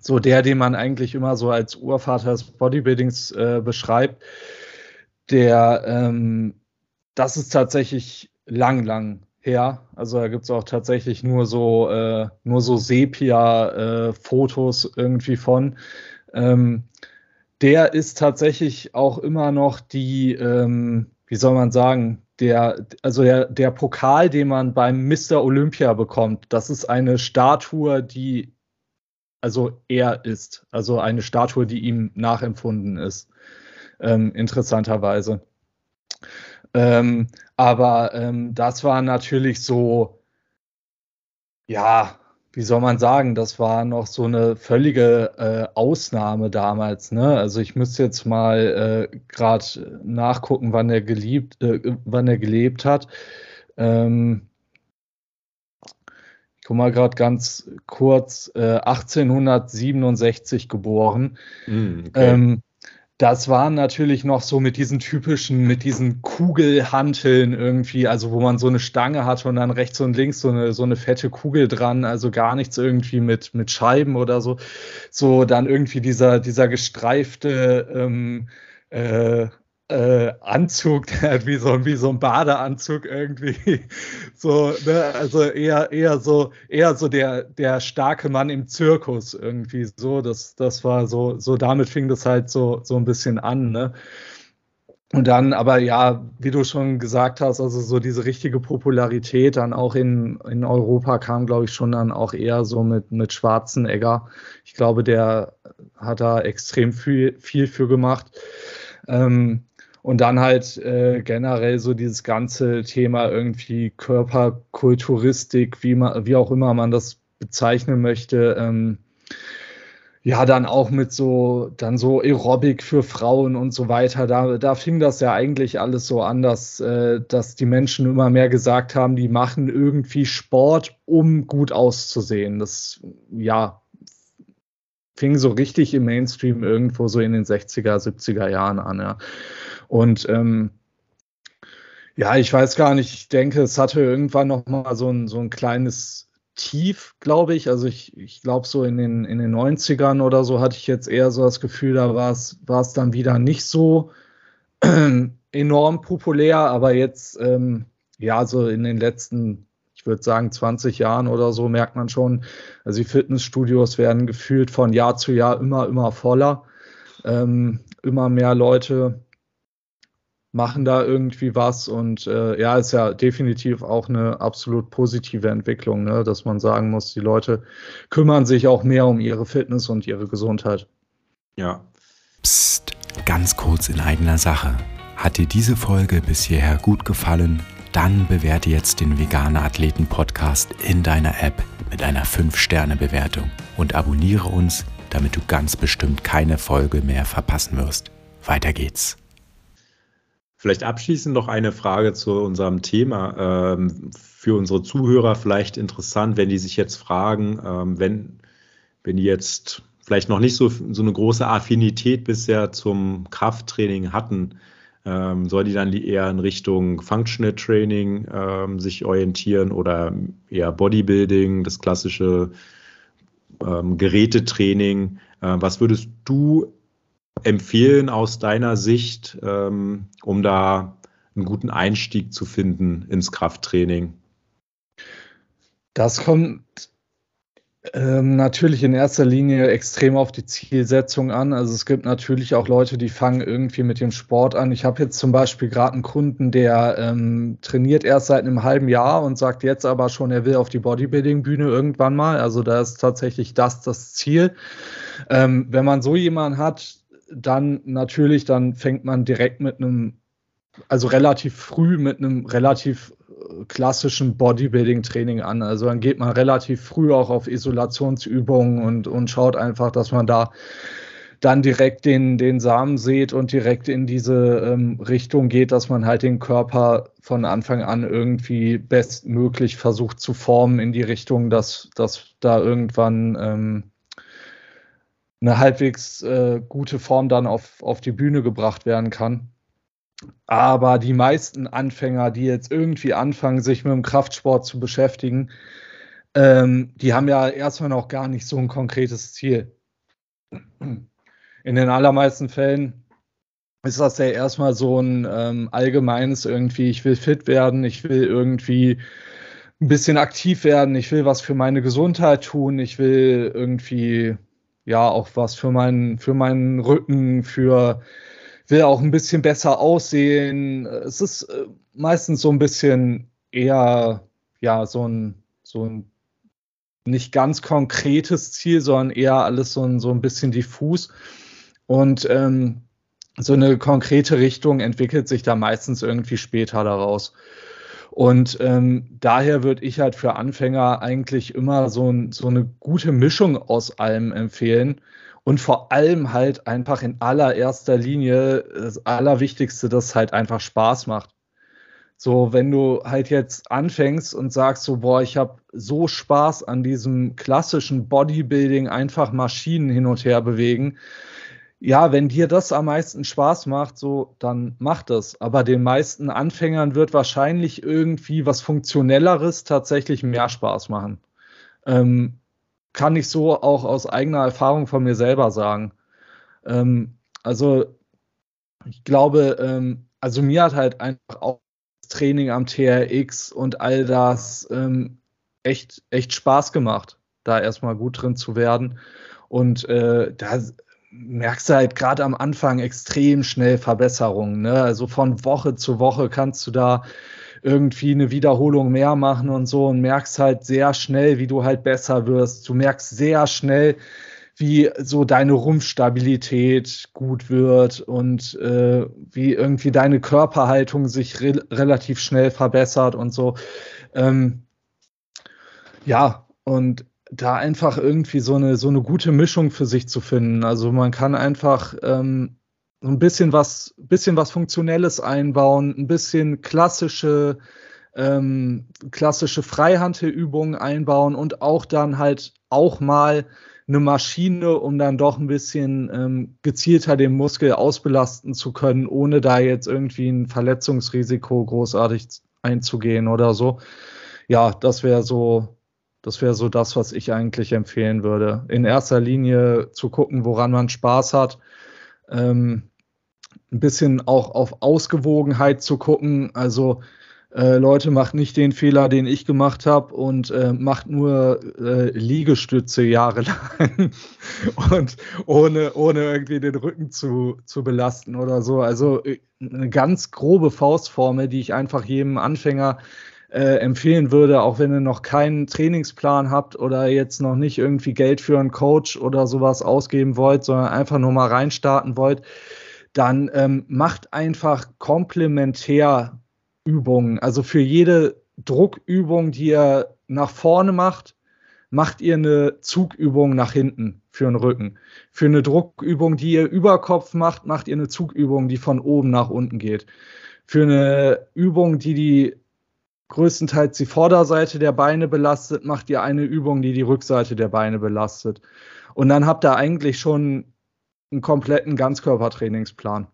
so der, den man eigentlich immer so als Urvater des Bodybuildings äh, beschreibt. Der, ähm, das ist tatsächlich lang, lang her. Also da gibt es auch tatsächlich nur so, äh, nur so Sepia-Fotos äh, irgendwie von. Ähm, der ist tatsächlich auch immer noch die, ähm, wie soll man sagen, der, also der, der Pokal, den man beim Mr. Olympia bekommt, das ist eine Statue, die also er ist, also eine Statue, die ihm nachempfunden ist, ähm, interessanterweise. Ähm, aber ähm, das war natürlich so, ja, wie soll man sagen, das war noch so eine völlige äh, Ausnahme damals. Ne? Also ich müsste jetzt mal äh, gerade nachgucken, wann er geliebt, äh, wann er gelebt hat. Ähm, ich gucke mal gerade ganz kurz, 1867 äh, geboren. Mm, okay. ähm, das waren natürlich noch so mit diesen typischen, mit diesen Kugelhanteln irgendwie, also wo man so eine Stange hatte und dann rechts und links so eine, so eine fette Kugel dran, also gar nichts irgendwie mit, mit Scheiben oder so. So dann irgendwie dieser, dieser gestreifte ähm, äh, äh, Anzug, wie so, wie so ein Badeanzug irgendwie. So, ne? Also eher, eher so, eher so der, der starke Mann im Zirkus irgendwie so. Das, das war so, so damit fing das halt so, so ein bisschen an, ne? Und dann, aber ja, wie du schon gesagt hast, also so diese richtige Popularität dann auch in, in Europa kam, glaube ich, schon dann auch eher so mit, mit Schwarzenegger. Ich glaube, der hat da extrem viel, viel für gemacht. Ähm, und dann halt äh, generell so dieses ganze Thema irgendwie Körperkulturistik, wie, man, wie auch immer man das bezeichnen möchte. Ähm, ja, dann auch mit so, dann so Aerobic für Frauen und so weiter. Da, da fing das ja eigentlich alles so an, dass, äh, dass die Menschen immer mehr gesagt haben, die machen irgendwie Sport, um gut auszusehen. Das, ja, fing so richtig im Mainstream irgendwo so in den 60er, 70er Jahren an, ja. Und ähm, ja, ich weiß gar nicht, ich denke, es hatte irgendwann noch mal so ein, so ein kleines Tief, glaube ich. Also ich, ich glaube, so in den, in den 90ern oder so hatte ich jetzt eher so das Gefühl, da war es, war es dann wieder nicht so enorm populär, aber jetzt, ähm, ja, so in den letzten, ich würde sagen, 20 Jahren oder so merkt man schon, also die Fitnessstudios werden gefühlt von Jahr zu Jahr immer, immer voller. Ähm, immer mehr Leute machen da irgendwie was und äh, ja, ist ja definitiv auch eine absolut positive Entwicklung, ne? dass man sagen muss, die Leute kümmern sich auch mehr um ihre Fitness und ihre Gesundheit. Ja. Psst, ganz kurz in eigener Sache. Hat dir diese Folge bis hierher gut gefallen? Dann bewerte jetzt den Veganer Athleten Podcast in deiner App mit einer 5-Sterne-Bewertung und abonniere uns, damit du ganz bestimmt keine Folge mehr verpassen wirst. Weiter geht's. Vielleicht abschließend noch eine Frage zu unserem Thema. Ähm, für unsere Zuhörer vielleicht interessant, wenn die sich jetzt fragen, ähm, wenn, wenn die jetzt vielleicht noch nicht so, so eine große Affinität bisher zum Krafttraining hatten, ähm, soll die dann eher in Richtung Functional Training sich orientieren oder eher Bodybuilding, das klassische Gerätetraining? Äh, was würdest du empfehlen aus deiner Sicht, ähm, um da einen guten Einstieg zu finden ins Krafttraining? Das kommt ähm, natürlich in erster Linie extrem auf die Zielsetzung an. Also es gibt natürlich auch Leute, die fangen irgendwie mit dem Sport an. Ich habe jetzt zum Beispiel gerade einen Kunden, der ähm, trainiert erst seit einem halben Jahr und sagt jetzt aber schon, er will auf die Bodybuilding-Bühne irgendwann mal. Also da ist tatsächlich das das Ziel. Ähm, wenn man so jemanden hat, dann natürlich, dann fängt man direkt mit einem, also relativ früh mit einem relativ äh, klassischen Bodybuilding-Training an. Also dann geht man relativ früh auch auf Isolationsübungen und, und schaut einfach, dass man da dann direkt den, den Samen sät und direkt in diese ähm, Richtung geht, dass man halt den Körper von Anfang an irgendwie bestmöglich versucht zu formen in die Richtung, dass, dass da irgendwann ähm, eine halbwegs äh, gute Form dann auf, auf die Bühne gebracht werden kann. Aber die meisten Anfänger, die jetzt irgendwie anfangen, sich mit dem Kraftsport zu beschäftigen, ähm, die haben ja erstmal noch gar nicht so ein konkretes Ziel. In den allermeisten Fällen ist das ja erstmal so ein ähm, allgemeines irgendwie, ich will fit werden, ich will irgendwie ein bisschen aktiv werden, ich will was für meine Gesundheit tun, ich will irgendwie ja auch was für meinen, für meinen Rücken, für will auch ein bisschen besser aussehen. Es ist äh, meistens so ein bisschen eher ja so ein, so ein nicht ganz konkretes Ziel, sondern eher alles so ein, so ein bisschen diffus. Und ähm, so eine konkrete Richtung entwickelt sich da meistens irgendwie später daraus. Und ähm, daher würde ich halt für Anfänger eigentlich immer so, ein, so eine gute Mischung aus allem empfehlen. Und vor allem halt einfach in allererster Linie das Allerwichtigste, dass es halt einfach Spaß macht. So, wenn du halt jetzt anfängst und sagst so, boah, ich habe so Spaß an diesem klassischen Bodybuilding, einfach Maschinen hin und her bewegen. Ja, wenn dir das am meisten Spaß macht, so, dann mach das. Aber den meisten Anfängern wird wahrscheinlich irgendwie was Funktionelleres tatsächlich mehr Spaß machen. Ähm, kann ich so auch aus eigener Erfahrung von mir selber sagen. Ähm, also, ich glaube, ähm, also mir hat halt einfach auch Training am TRX und all das ähm, echt, echt Spaß gemacht, da erstmal gut drin zu werden. Und äh, da merkst du halt gerade am Anfang extrem schnell Verbesserungen. Ne? Also von Woche zu Woche kannst du da irgendwie eine Wiederholung mehr machen und so und merkst halt sehr schnell, wie du halt besser wirst. Du merkst sehr schnell, wie so deine Rumpfstabilität gut wird und äh, wie irgendwie deine Körperhaltung sich re relativ schnell verbessert und so. Ähm, ja, und da einfach irgendwie so eine, so eine gute Mischung für sich zu finden. Also man kann einfach ähm, so ein bisschen was, bisschen was Funktionelles einbauen, ein bisschen klassische, ähm, klassische Freihandelübungen einbauen und auch dann halt auch mal eine Maschine, um dann doch ein bisschen ähm, gezielter den Muskel ausbelasten zu können, ohne da jetzt irgendwie ein Verletzungsrisiko großartig einzugehen oder so. Ja, das wäre so, das wäre so das, was ich eigentlich empfehlen würde. In erster Linie zu gucken, woran man Spaß hat. Ähm, ein bisschen auch auf Ausgewogenheit zu gucken. Also äh, Leute, macht nicht den Fehler, den ich gemacht habe und äh, macht nur äh, Liegestütze jahrelang und ohne, ohne irgendwie den Rücken zu, zu belasten oder so. Also äh, eine ganz grobe Faustformel, die ich einfach jedem Anfänger äh, empfehlen würde, auch wenn ihr noch keinen Trainingsplan habt oder jetzt noch nicht irgendwie Geld für einen Coach oder sowas ausgeben wollt, sondern einfach nur mal reinstarten wollt, dann ähm, macht einfach komplementär Übungen. Also für jede Druckübung, die ihr nach vorne macht, macht ihr eine Zugübung nach hinten für den Rücken. Für eine Druckübung, die ihr über Kopf macht, macht ihr eine Zugübung, die von oben nach unten geht. Für eine Übung, die die größtenteils die Vorderseite der Beine belastet, macht ihr eine Übung, die die Rückseite der Beine belastet. Und dann habt ihr eigentlich schon einen kompletten Ganzkörpertrainingsplan.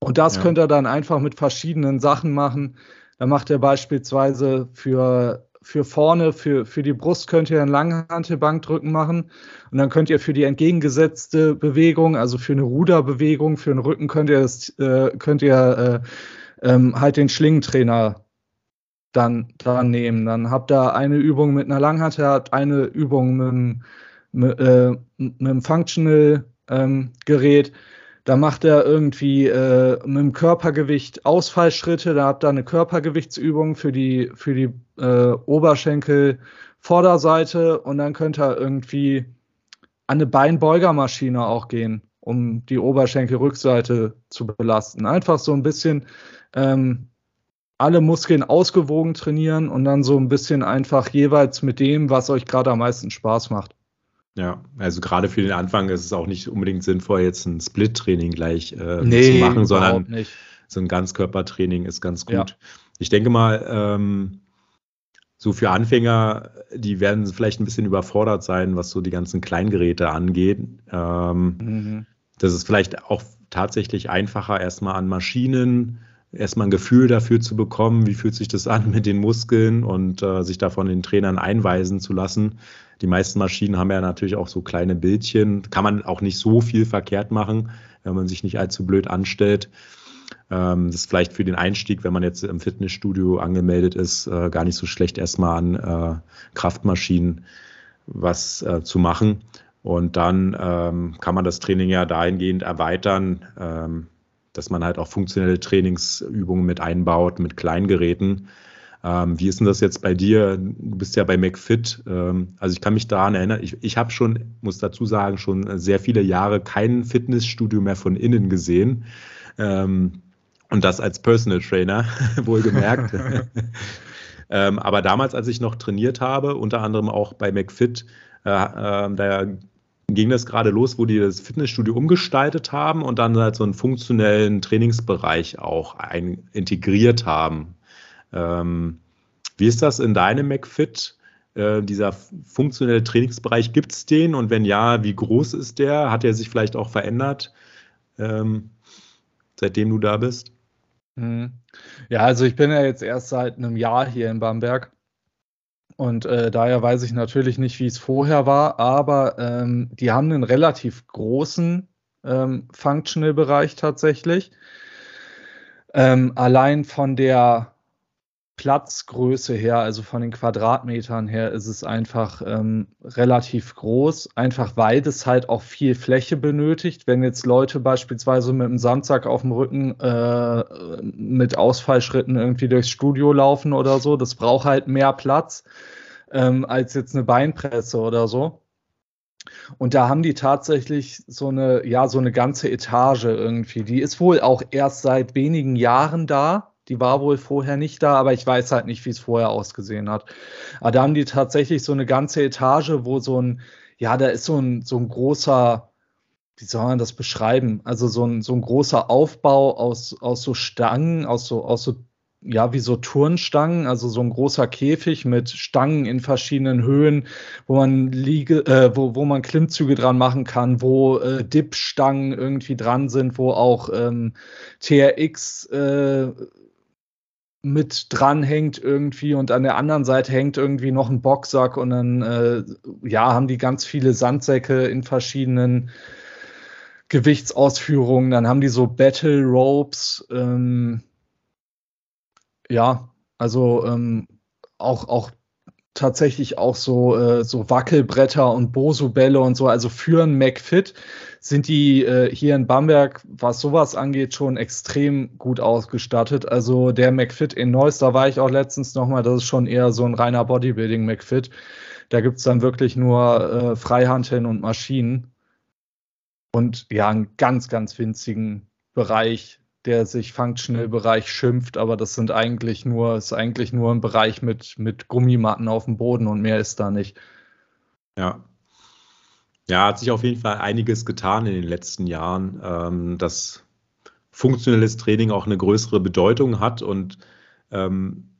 Und das ja. könnt ihr dann einfach mit verschiedenen Sachen machen. Da macht ihr beispielsweise für, für vorne, für, für die Brust könnt ihr einen Langhantelbankdrücken machen. Und dann könnt ihr für die entgegengesetzte Bewegung, also für eine Ruderbewegung, für den Rücken könnt ihr, das, äh, könnt ihr äh, ähm, halt den Schlingentrainer dann dran nehmen. Dann habt ihr eine Übung mit einer Langhantel, habt eine Übung mit einem, mit, äh, mit einem Functional ähm, Gerät da macht er irgendwie äh, mit dem Körpergewicht Ausfallschritte. Da habt ihr eine Körpergewichtsübung für die, für die äh, Oberschenkel Vorderseite und dann könnt ihr irgendwie an eine Beinbeugermaschine auch gehen, um die Oberschenkelrückseite zu belasten. Einfach so ein bisschen ähm, alle Muskeln ausgewogen trainieren und dann so ein bisschen einfach jeweils mit dem, was euch gerade am meisten Spaß macht. Ja, also gerade für den Anfang ist es auch nicht unbedingt sinnvoll, jetzt ein Split-Training gleich äh, nee, zu machen, sondern nicht. so ein Ganzkörpertraining ist ganz gut. Ja. Ich denke mal, ähm, so für Anfänger, die werden vielleicht ein bisschen überfordert sein, was so die ganzen Kleingeräte angeht. Ähm, mhm. Das ist vielleicht auch tatsächlich einfacher, erstmal an Maschinen erstmal ein Gefühl dafür zu bekommen, wie fühlt sich das an mit den Muskeln und äh, sich davon den Trainern einweisen zu lassen. Die meisten Maschinen haben ja natürlich auch so kleine Bildchen. Kann man auch nicht so viel verkehrt machen, wenn man sich nicht allzu blöd anstellt. Ähm, das ist vielleicht für den Einstieg, wenn man jetzt im Fitnessstudio angemeldet ist, äh, gar nicht so schlecht, erstmal an äh, Kraftmaschinen was äh, zu machen. Und dann ähm, kann man das Training ja dahingehend erweitern, ähm, dass man halt auch funktionelle Trainingsübungen mit einbaut, mit Kleingeräten. Ähm, wie ist denn das jetzt bei dir? Du bist ja bei McFit. Ähm, also ich kann mich daran erinnern, ich, ich habe schon, muss dazu sagen, schon sehr viele Jahre kein Fitnessstudio mehr von innen gesehen. Ähm, und das als Personal Trainer, wohlgemerkt. ähm, aber damals, als ich noch trainiert habe, unter anderem auch bei McFit, äh, äh, da ging das gerade los, wo die das Fitnessstudio umgestaltet haben und dann halt so einen funktionellen Trainingsbereich auch ein, integriert haben. Ähm, wie ist das in deinem McFit? Äh, dieser funktionelle Trainingsbereich, gibt es den? Und wenn ja, wie groß ist der? Hat er sich vielleicht auch verändert, ähm, seitdem du da bist? Mhm. Ja, also ich bin ja jetzt erst seit einem Jahr hier in Bamberg. Und äh, daher weiß ich natürlich nicht, wie es vorher war, aber ähm, die haben einen relativ großen ähm, Functional-Bereich tatsächlich. Ähm, allein von der Platzgröße her, also von den Quadratmetern her, ist es einfach ähm, relativ groß, einfach weil es halt auch viel Fläche benötigt. Wenn jetzt Leute beispielsweise mit einem Sandsack auf dem Rücken äh, mit Ausfallschritten irgendwie durchs Studio laufen oder so, das braucht halt mehr Platz ähm, als jetzt eine Beinpresse oder so. Und da haben die tatsächlich so eine, ja, so eine ganze Etage irgendwie. Die ist wohl auch erst seit wenigen Jahren da die war wohl vorher nicht da, aber ich weiß halt nicht, wie es vorher ausgesehen hat. Aber da haben die tatsächlich so eine ganze Etage, wo so ein, ja, da ist so ein, so ein großer, wie soll man das beschreiben? Also so ein, so ein großer Aufbau aus, aus so Stangen, aus so, aus so, ja, wie so Turnstangen, also so ein großer Käfig mit Stangen in verschiedenen Höhen, wo man liege, äh, wo, wo man Klimmzüge dran machen kann, wo äh, Dip-Stangen irgendwie dran sind, wo auch ähm, TRX äh, mit dran hängt irgendwie und an der anderen Seite hängt irgendwie noch ein Boxsack und dann äh, ja haben die ganz viele Sandsäcke in verschiedenen Gewichtsausführungen. Dann haben die so Battle Ropes. Ähm, ja, also ähm, auch auch tatsächlich auch so äh, so Wackelbretter und Boso-Bälle und so. Also für ein McFit sind die äh, hier in Bamberg, was sowas angeht, schon extrem gut ausgestattet. Also der McFit in Neuss, da war ich auch letztens nochmal, das ist schon eher so ein reiner Bodybuilding-McFit. Da gibt's dann wirklich nur äh, Freihanteln und Maschinen. Und ja, einen ganz, ganz winzigen Bereich, der sich Functional-Bereich schimpft, aber das sind eigentlich nur, ist eigentlich nur ein Bereich mit, mit Gummimatten auf dem Boden und mehr ist da nicht. Ja, ja, hat sich auf jeden Fall einiges getan in den letzten Jahren, ähm, dass funktionelles Training auch eine größere Bedeutung hat und ähm,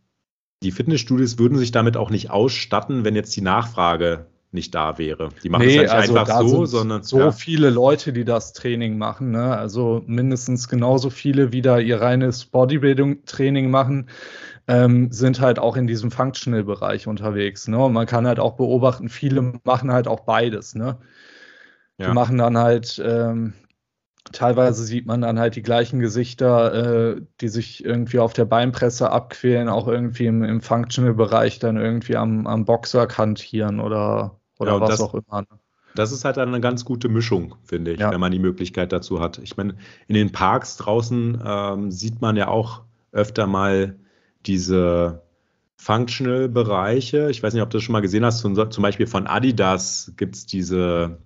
die Fitnessstudios würden sich damit auch nicht ausstatten, wenn jetzt die Nachfrage nicht da wäre. Die machen nee, es halt nicht also einfach so, sondern so ja. viele Leute, die das Training machen, ne? also mindestens genauso viele, wie da ihr reines Bodybuilding-Training machen, ähm, sind halt auch in diesem Functional-Bereich unterwegs. Ne? Und man kann halt auch beobachten, viele machen halt auch beides. Ne? Ja. Die machen dann halt, ähm, teilweise sieht man dann halt die gleichen Gesichter, äh, die sich irgendwie auf der Beinpresse abquälen, auch irgendwie im, im Functional-Bereich dann irgendwie am, am Boxer kantieren oder, oder ja, was das, auch immer. Ne? Das ist halt eine ganz gute Mischung, finde ich, ja. wenn man die Möglichkeit dazu hat. Ich meine, in den Parks draußen ähm, sieht man ja auch öfter mal diese Functional-Bereiche. Ich weiß nicht, ob du das schon mal gesehen hast. Zum, zum Beispiel von Adidas gibt es diese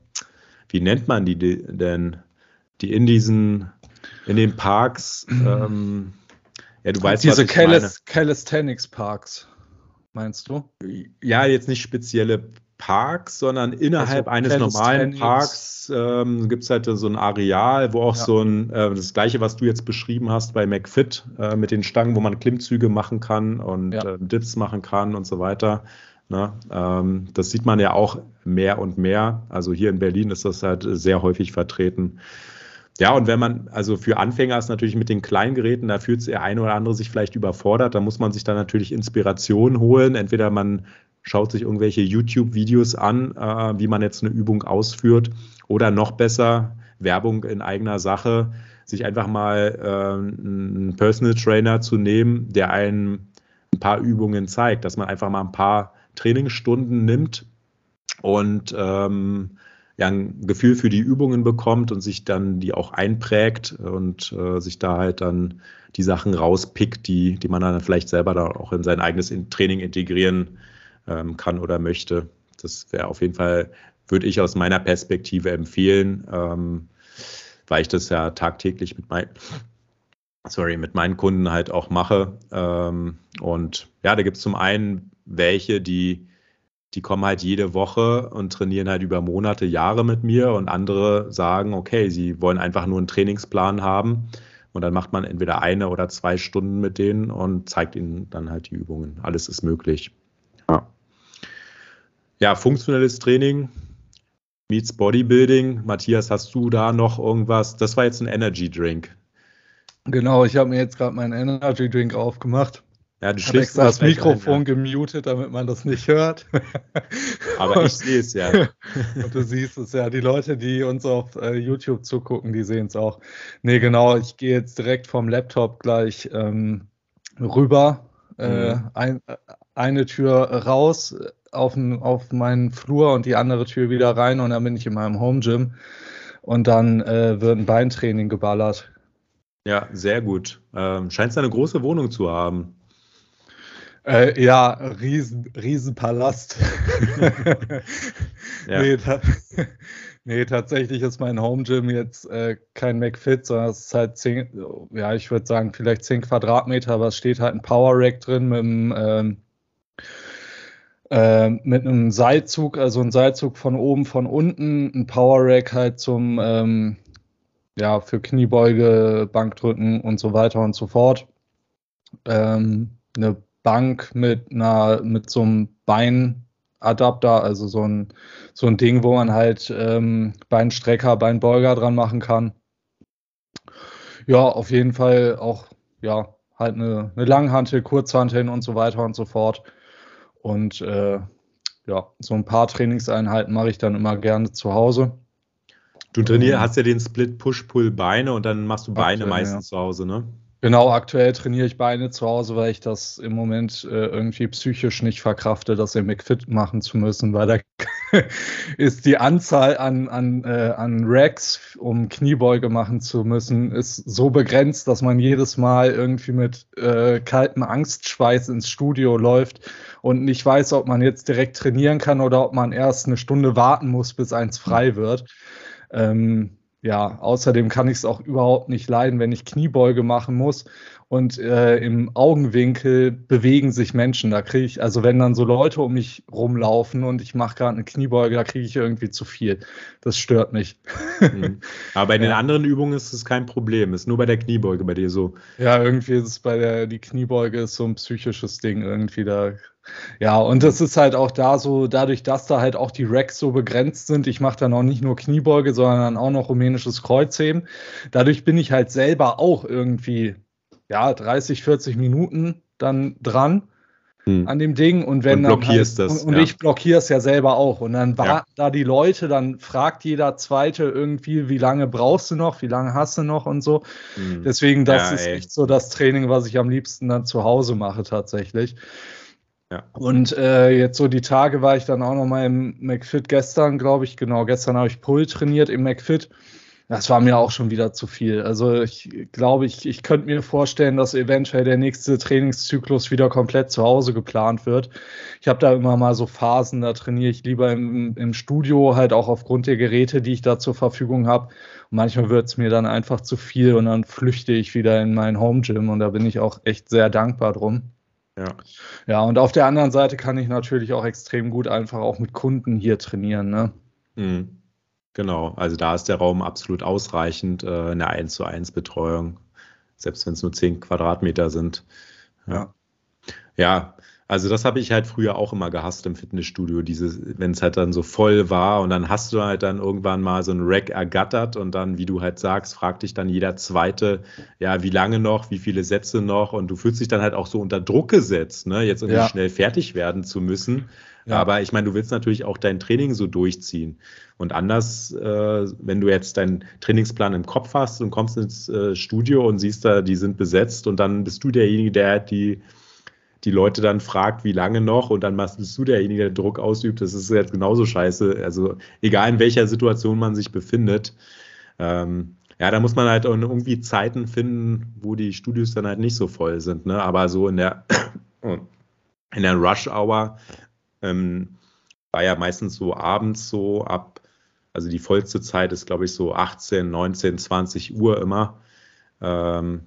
wie nennt man die denn? Die in diesen, in den Parks, ähm, ja, du weißt, Diese Calis Calisthenics Parks, meinst du? Ja, jetzt nicht spezielle Parks, sondern innerhalb also eines normalen Parks ähm, gibt es halt so ein Areal, wo auch ja. so ein, äh, das gleiche, was du jetzt beschrieben hast bei McFit, äh, mit den Stangen, wo man Klimmzüge machen kann und ja. äh, Dips machen kann und so weiter. Ne? Ähm, das sieht man ja auch mehr und mehr. Also hier in Berlin ist das halt sehr häufig vertreten. Ja, und wenn man, also für Anfänger ist natürlich mit den kleinen Geräten, da fühlt der eine oder andere sich vielleicht überfordert. Da muss man sich dann natürlich Inspiration holen. Entweder man schaut sich irgendwelche YouTube-Videos an, äh, wie man jetzt eine Übung ausführt, oder noch besser Werbung in eigener Sache, sich einfach mal äh, einen Personal Trainer zu nehmen, der einen ein paar Übungen zeigt, dass man einfach mal ein paar Trainingsstunden nimmt und ähm, ja, ein Gefühl für die Übungen bekommt und sich dann die auch einprägt und äh, sich da halt dann die Sachen rauspickt, die, die man dann vielleicht selber da auch in sein eigenes Training integrieren ähm, kann oder möchte. Das wäre auf jeden Fall, würde ich aus meiner Perspektive empfehlen, ähm, weil ich das ja tagtäglich mit, mein, sorry, mit meinen Kunden halt auch mache. Ähm, und ja, da gibt es zum einen welche, die die kommen halt jede Woche und trainieren halt über Monate, Jahre mit mir und andere sagen, okay, sie wollen einfach nur einen Trainingsplan haben und dann macht man entweder eine oder zwei Stunden mit denen und zeigt ihnen dann halt die Übungen. Alles ist möglich. Ja, ja funktionelles Training meets Bodybuilding. Matthias, hast du da noch irgendwas? Das war jetzt ein Energy Drink. Genau, ich habe mir jetzt gerade meinen Energy Drink aufgemacht. Ja, du schlägst das Mikrofon ein, ja. gemutet, damit man das nicht hört. Aber ich sehe es ja. Und du siehst es ja. Die Leute, die uns auf äh, YouTube zugucken, die sehen es auch. Nee, genau. Ich gehe jetzt direkt vom Laptop gleich ähm, rüber. Äh, mhm. ein, eine Tür raus auf, auf meinen Flur und die andere Tür wieder rein und dann bin ich in meinem Home Gym. Und dann äh, wird ein Beintraining geballert. Ja, sehr gut. Ähm, scheint eine große Wohnung zu haben. Äh, ja, riesen, Riesenpalast. ja. nee, ta nee, tatsächlich ist mein Home Gym jetzt äh, kein McFit, sondern es ist halt zehn, ja, ich würde sagen, vielleicht 10 Quadratmeter, aber es steht halt ein Power Rack drin mit einem, ähm, äh, mit einem Seilzug, also ein Seilzug von oben, von unten, ein Power Rack halt zum, ähm, ja, für Kniebeuge, Bankdrücken und so weiter und so fort. Ähm, eine Bank mit einer, mit so einem Beinadapter, also so ein, so ein Ding, wo man halt ähm, Beinstrecker, Beinbeuger dran machen kann. Ja, auf jeden Fall auch, ja, halt eine, eine Langhantel, Kurzhanteln und so weiter und so fort. Und äh, ja, so ein paar Trainingseinheiten mache ich dann immer gerne zu Hause. Du trainierst, hast ja den Split Push-Pull-Beine und dann machst du Beine Aktuell, meistens ja. zu Hause, ne? Genau, aktuell trainiere ich Beine zu Hause, weil ich das im Moment äh, irgendwie psychisch nicht verkrafte, das im McFit machen zu müssen, weil da ist die Anzahl an, an, äh, an Racks, um Kniebeuge machen zu müssen, ist so begrenzt, dass man jedes Mal irgendwie mit äh, kaltem Angstschweiß ins Studio läuft und nicht weiß, ob man jetzt direkt trainieren kann oder ob man erst eine Stunde warten muss, bis eins frei wird. Ähm, ja, außerdem kann ich es auch überhaupt nicht leiden, wenn ich Kniebeuge machen muss und äh, im Augenwinkel bewegen sich Menschen. Da kriege ich, also wenn dann so Leute um mich rumlaufen und ich mache gerade eine Kniebeuge, da kriege ich irgendwie zu viel. Das stört mich. Mhm. Aber bei den ja. anderen Übungen ist es kein Problem. Ist nur bei der Kniebeuge bei dir so. Ja, irgendwie ist es bei der, die Kniebeuge ist so ein psychisches Ding irgendwie da ja, und das ist halt auch da so, dadurch, dass da halt auch die Racks so begrenzt sind, ich mache dann auch nicht nur Kniebeuge, sondern auch noch rumänisches Kreuzheben. Dadurch bin ich halt selber auch irgendwie, ja, 30, 40 Minuten dann dran hm. an dem Ding und wenn und blockierst dann halt, das, und, und ja. ich blockiere es ja selber auch und dann warten ja. da die Leute, dann fragt jeder Zweite irgendwie, wie lange brauchst du noch, wie lange hast du noch und so. Hm. Deswegen, das ja, ist ey. echt so das Training, was ich am liebsten dann zu Hause mache tatsächlich. Ja. Und äh, jetzt so die Tage war ich dann auch noch mal im McFit gestern, glaube ich. Genau, gestern habe ich Pull trainiert im McFit. Das war mir auch schon wieder zu viel. Also ich glaube, ich, ich könnte mir vorstellen, dass eventuell der nächste Trainingszyklus wieder komplett zu Hause geplant wird. Ich habe da immer mal so Phasen, da trainiere ich lieber im, im Studio, halt auch aufgrund der Geräte, die ich da zur Verfügung habe. Und manchmal wird es mir dann einfach zu viel und dann flüchte ich wieder in mein Home Gym und da bin ich auch echt sehr dankbar drum. Ja. Ja, und auf der anderen Seite kann ich natürlich auch extrem gut einfach auch mit Kunden hier trainieren. Ne? Mhm. Genau, also da ist der Raum absolut ausreichend, äh, eine 1 zu 1 Betreuung, selbst wenn es nur 10 Quadratmeter sind. Ja. ja, also das habe ich halt früher auch immer gehasst im Fitnessstudio, wenn es halt dann so voll war und dann hast du halt dann irgendwann mal so ein Rack ergattert und dann, wie du halt sagst, fragt dich dann jeder Zweite, ja, wie lange noch, wie viele Sätze noch und du fühlst dich dann halt auch so unter Druck gesetzt, ne, jetzt irgendwie ja. schnell fertig werden zu müssen. Ja. Aber ich meine, du willst natürlich auch dein Training so durchziehen. Und anders, äh, wenn du jetzt deinen Trainingsplan im Kopf hast und kommst ins äh, Studio und siehst da, die sind besetzt und dann bist du derjenige, der die die Leute dann fragt, wie lange noch und dann bist du derjenige, der Druck ausübt. Das ist jetzt genauso scheiße. Also egal in welcher Situation man sich befindet. Ähm, ja, da muss man halt irgendwie Zeiten finden, wo die Studios dann halt nicht so voll sind. Ne? Aber so in der, in der Rush Hour ähm, war ja meistens so abends so ab, also die vollste Zeit ist, glaube ich, so 18, 19, 20 Uhr immer. Ähm,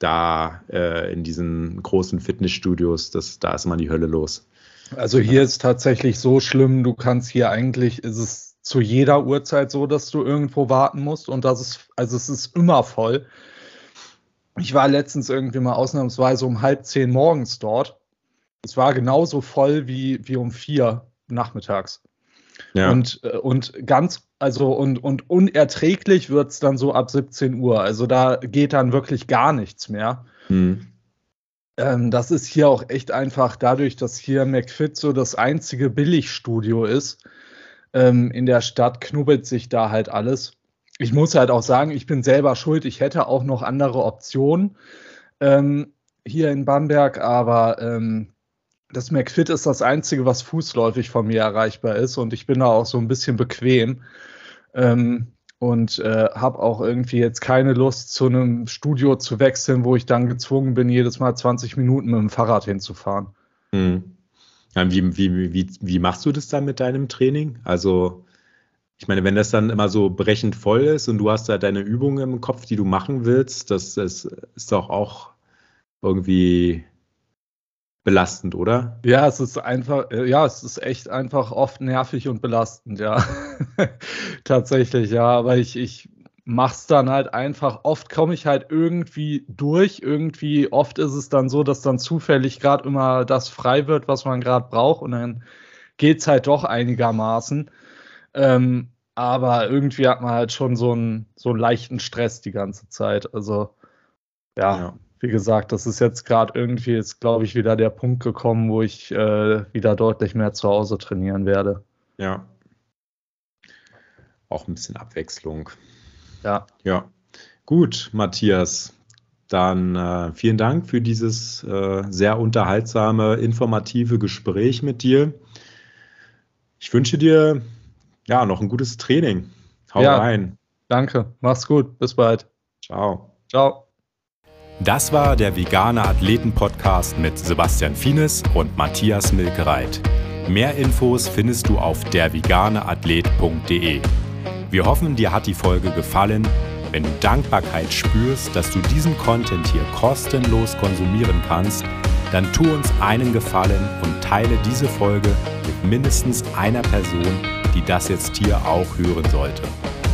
da äh, in diesen großen Fitnessstudios, das, da ist mal die Hölle los. Also hier ist tatsächlich so schlimm, du kannst hier eigentlich, ist es zu jeder Uhrzeit so, dass du irgendwo warten musst und das ist, also es ist immer voll. Ich war letztens irgendwie mal ausnahmsweise um halb zehn morgens dort. Es war genauso voll wie, wie um vier nachmittags. Ja. Und, äh, und ganz, also und, und unerträglich wird es dann so ab 17 Uhr. Also da geht dann wirklich gar nichts mehr. Mhm. Ähm, das ist hier auch echt einfach dadurch, dass hier McFit so das einzige Billigstudio ist ähm, in der Stadt knubbelt sich da halt alles. Ich muss halt auch sagen, ich bin selber schuld. Ich hätte auch noch andere Optionen ähm, hier in Bamberg, aber ähm, das McFit ist das Einzige, was fußläufig von mir erreichbar ist und ich bin da auch so ein bisschen bequem ähm, und äh, habe auch irgendwie jetzt keine Lust, zu einem Studio zu wechseln, wo ich dann gezwungen bin, jedes Mal 20 Minuten mit dem Fahrrad hinzufahren. Mhm. Wie, wie, wie, wie machst du das dann mit deinem Training? Also, ich meine, wenn das dann immer so brechend voll ist und du hast da deine Übungen im Kopf, die du machen willst, das, das ist doch auch irgendwie belastend, oder? Ja, es ist einfach, ja, es ist echt einfach oft nervig und belastend, ja. Tatsächlich, ja, aber ich, ich mach's dann halt einfach. Oft komme ich halt irgendwie durch. Irgendwie, oft ist es dann so, dass dann zufällig gerade immer das frei wird, was man gerade braucht. Und dann geht's halt doch einigermaßen. Ähm, aber irgendwie hat man halt schon so einen, so einen leichten Stress die ganze Zeit. Also, ja, ja. Wie gesagt, das ist jetzt gerade irgendwie, ist glaube ich wieder der Punkt gekommen, wo ich äh, wieder deutlich mehr zu Hause trainieren werde. Ja. Auch ein bisschen Abwechslung. Ja. Ja. Gut, Matthias. Dann äh, vielen Dank für dieses äh, sehr unterhaltsame, informative Gespräch mit dir. Ich wünsche dir ja noch ein gutes Training. Hau ja, rein. Danke. Mach's gut. Bis bald. Ciao. Ciao. Das war der Vegane Athleten Podcast mit Sebastian Fienes und Matthias Milkereit. Mehr Infos findest du auf derveganeathlet.de. Wir hoffen, dir hat die Folge gefallen. Wenn du Dankbarkeit spürst, dass du diesen Content hier kostenlos konsumieren kannst, dann tu uns einen Gefallen und teile diese Folge mit mindestens einer Person, die das jetzt hier auch hören sollte.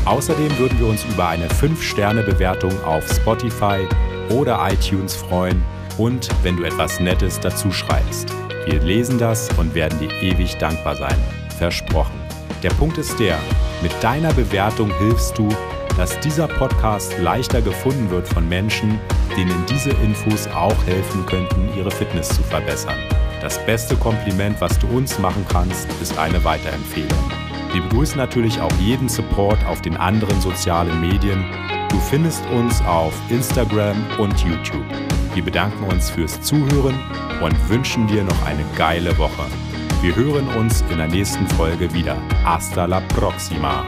Außerdem würden wir uns über eine 5-Sterne-Bewertung auf Spotify oder iTunes freuen und wenn du etwas Nettes dazu schreibst. Wir lesen das und werden dir ewig dankbar sein. Versprochen. Der Punkt ist der, mit deiner Bewertung hilfst du, dass dieser Podcast leichter gefunden wird von Menschen, denen diese Infos auch helfen könnten, ihre Fitness zu verbessern. Das beste Kompliment, was du uns machen kannst, ist eine Weiterempfehlung. Wir begrüßen natürlich auch jeden Support auf den anderen sozialen Medien. Du findest uns auf Instagram und YouTube. Wir bedanken uns fürs Zuhören und wünschen dir noch eine geile Woche. Wir hören uns in der nächsten Folge wieder. Hasta la próxima.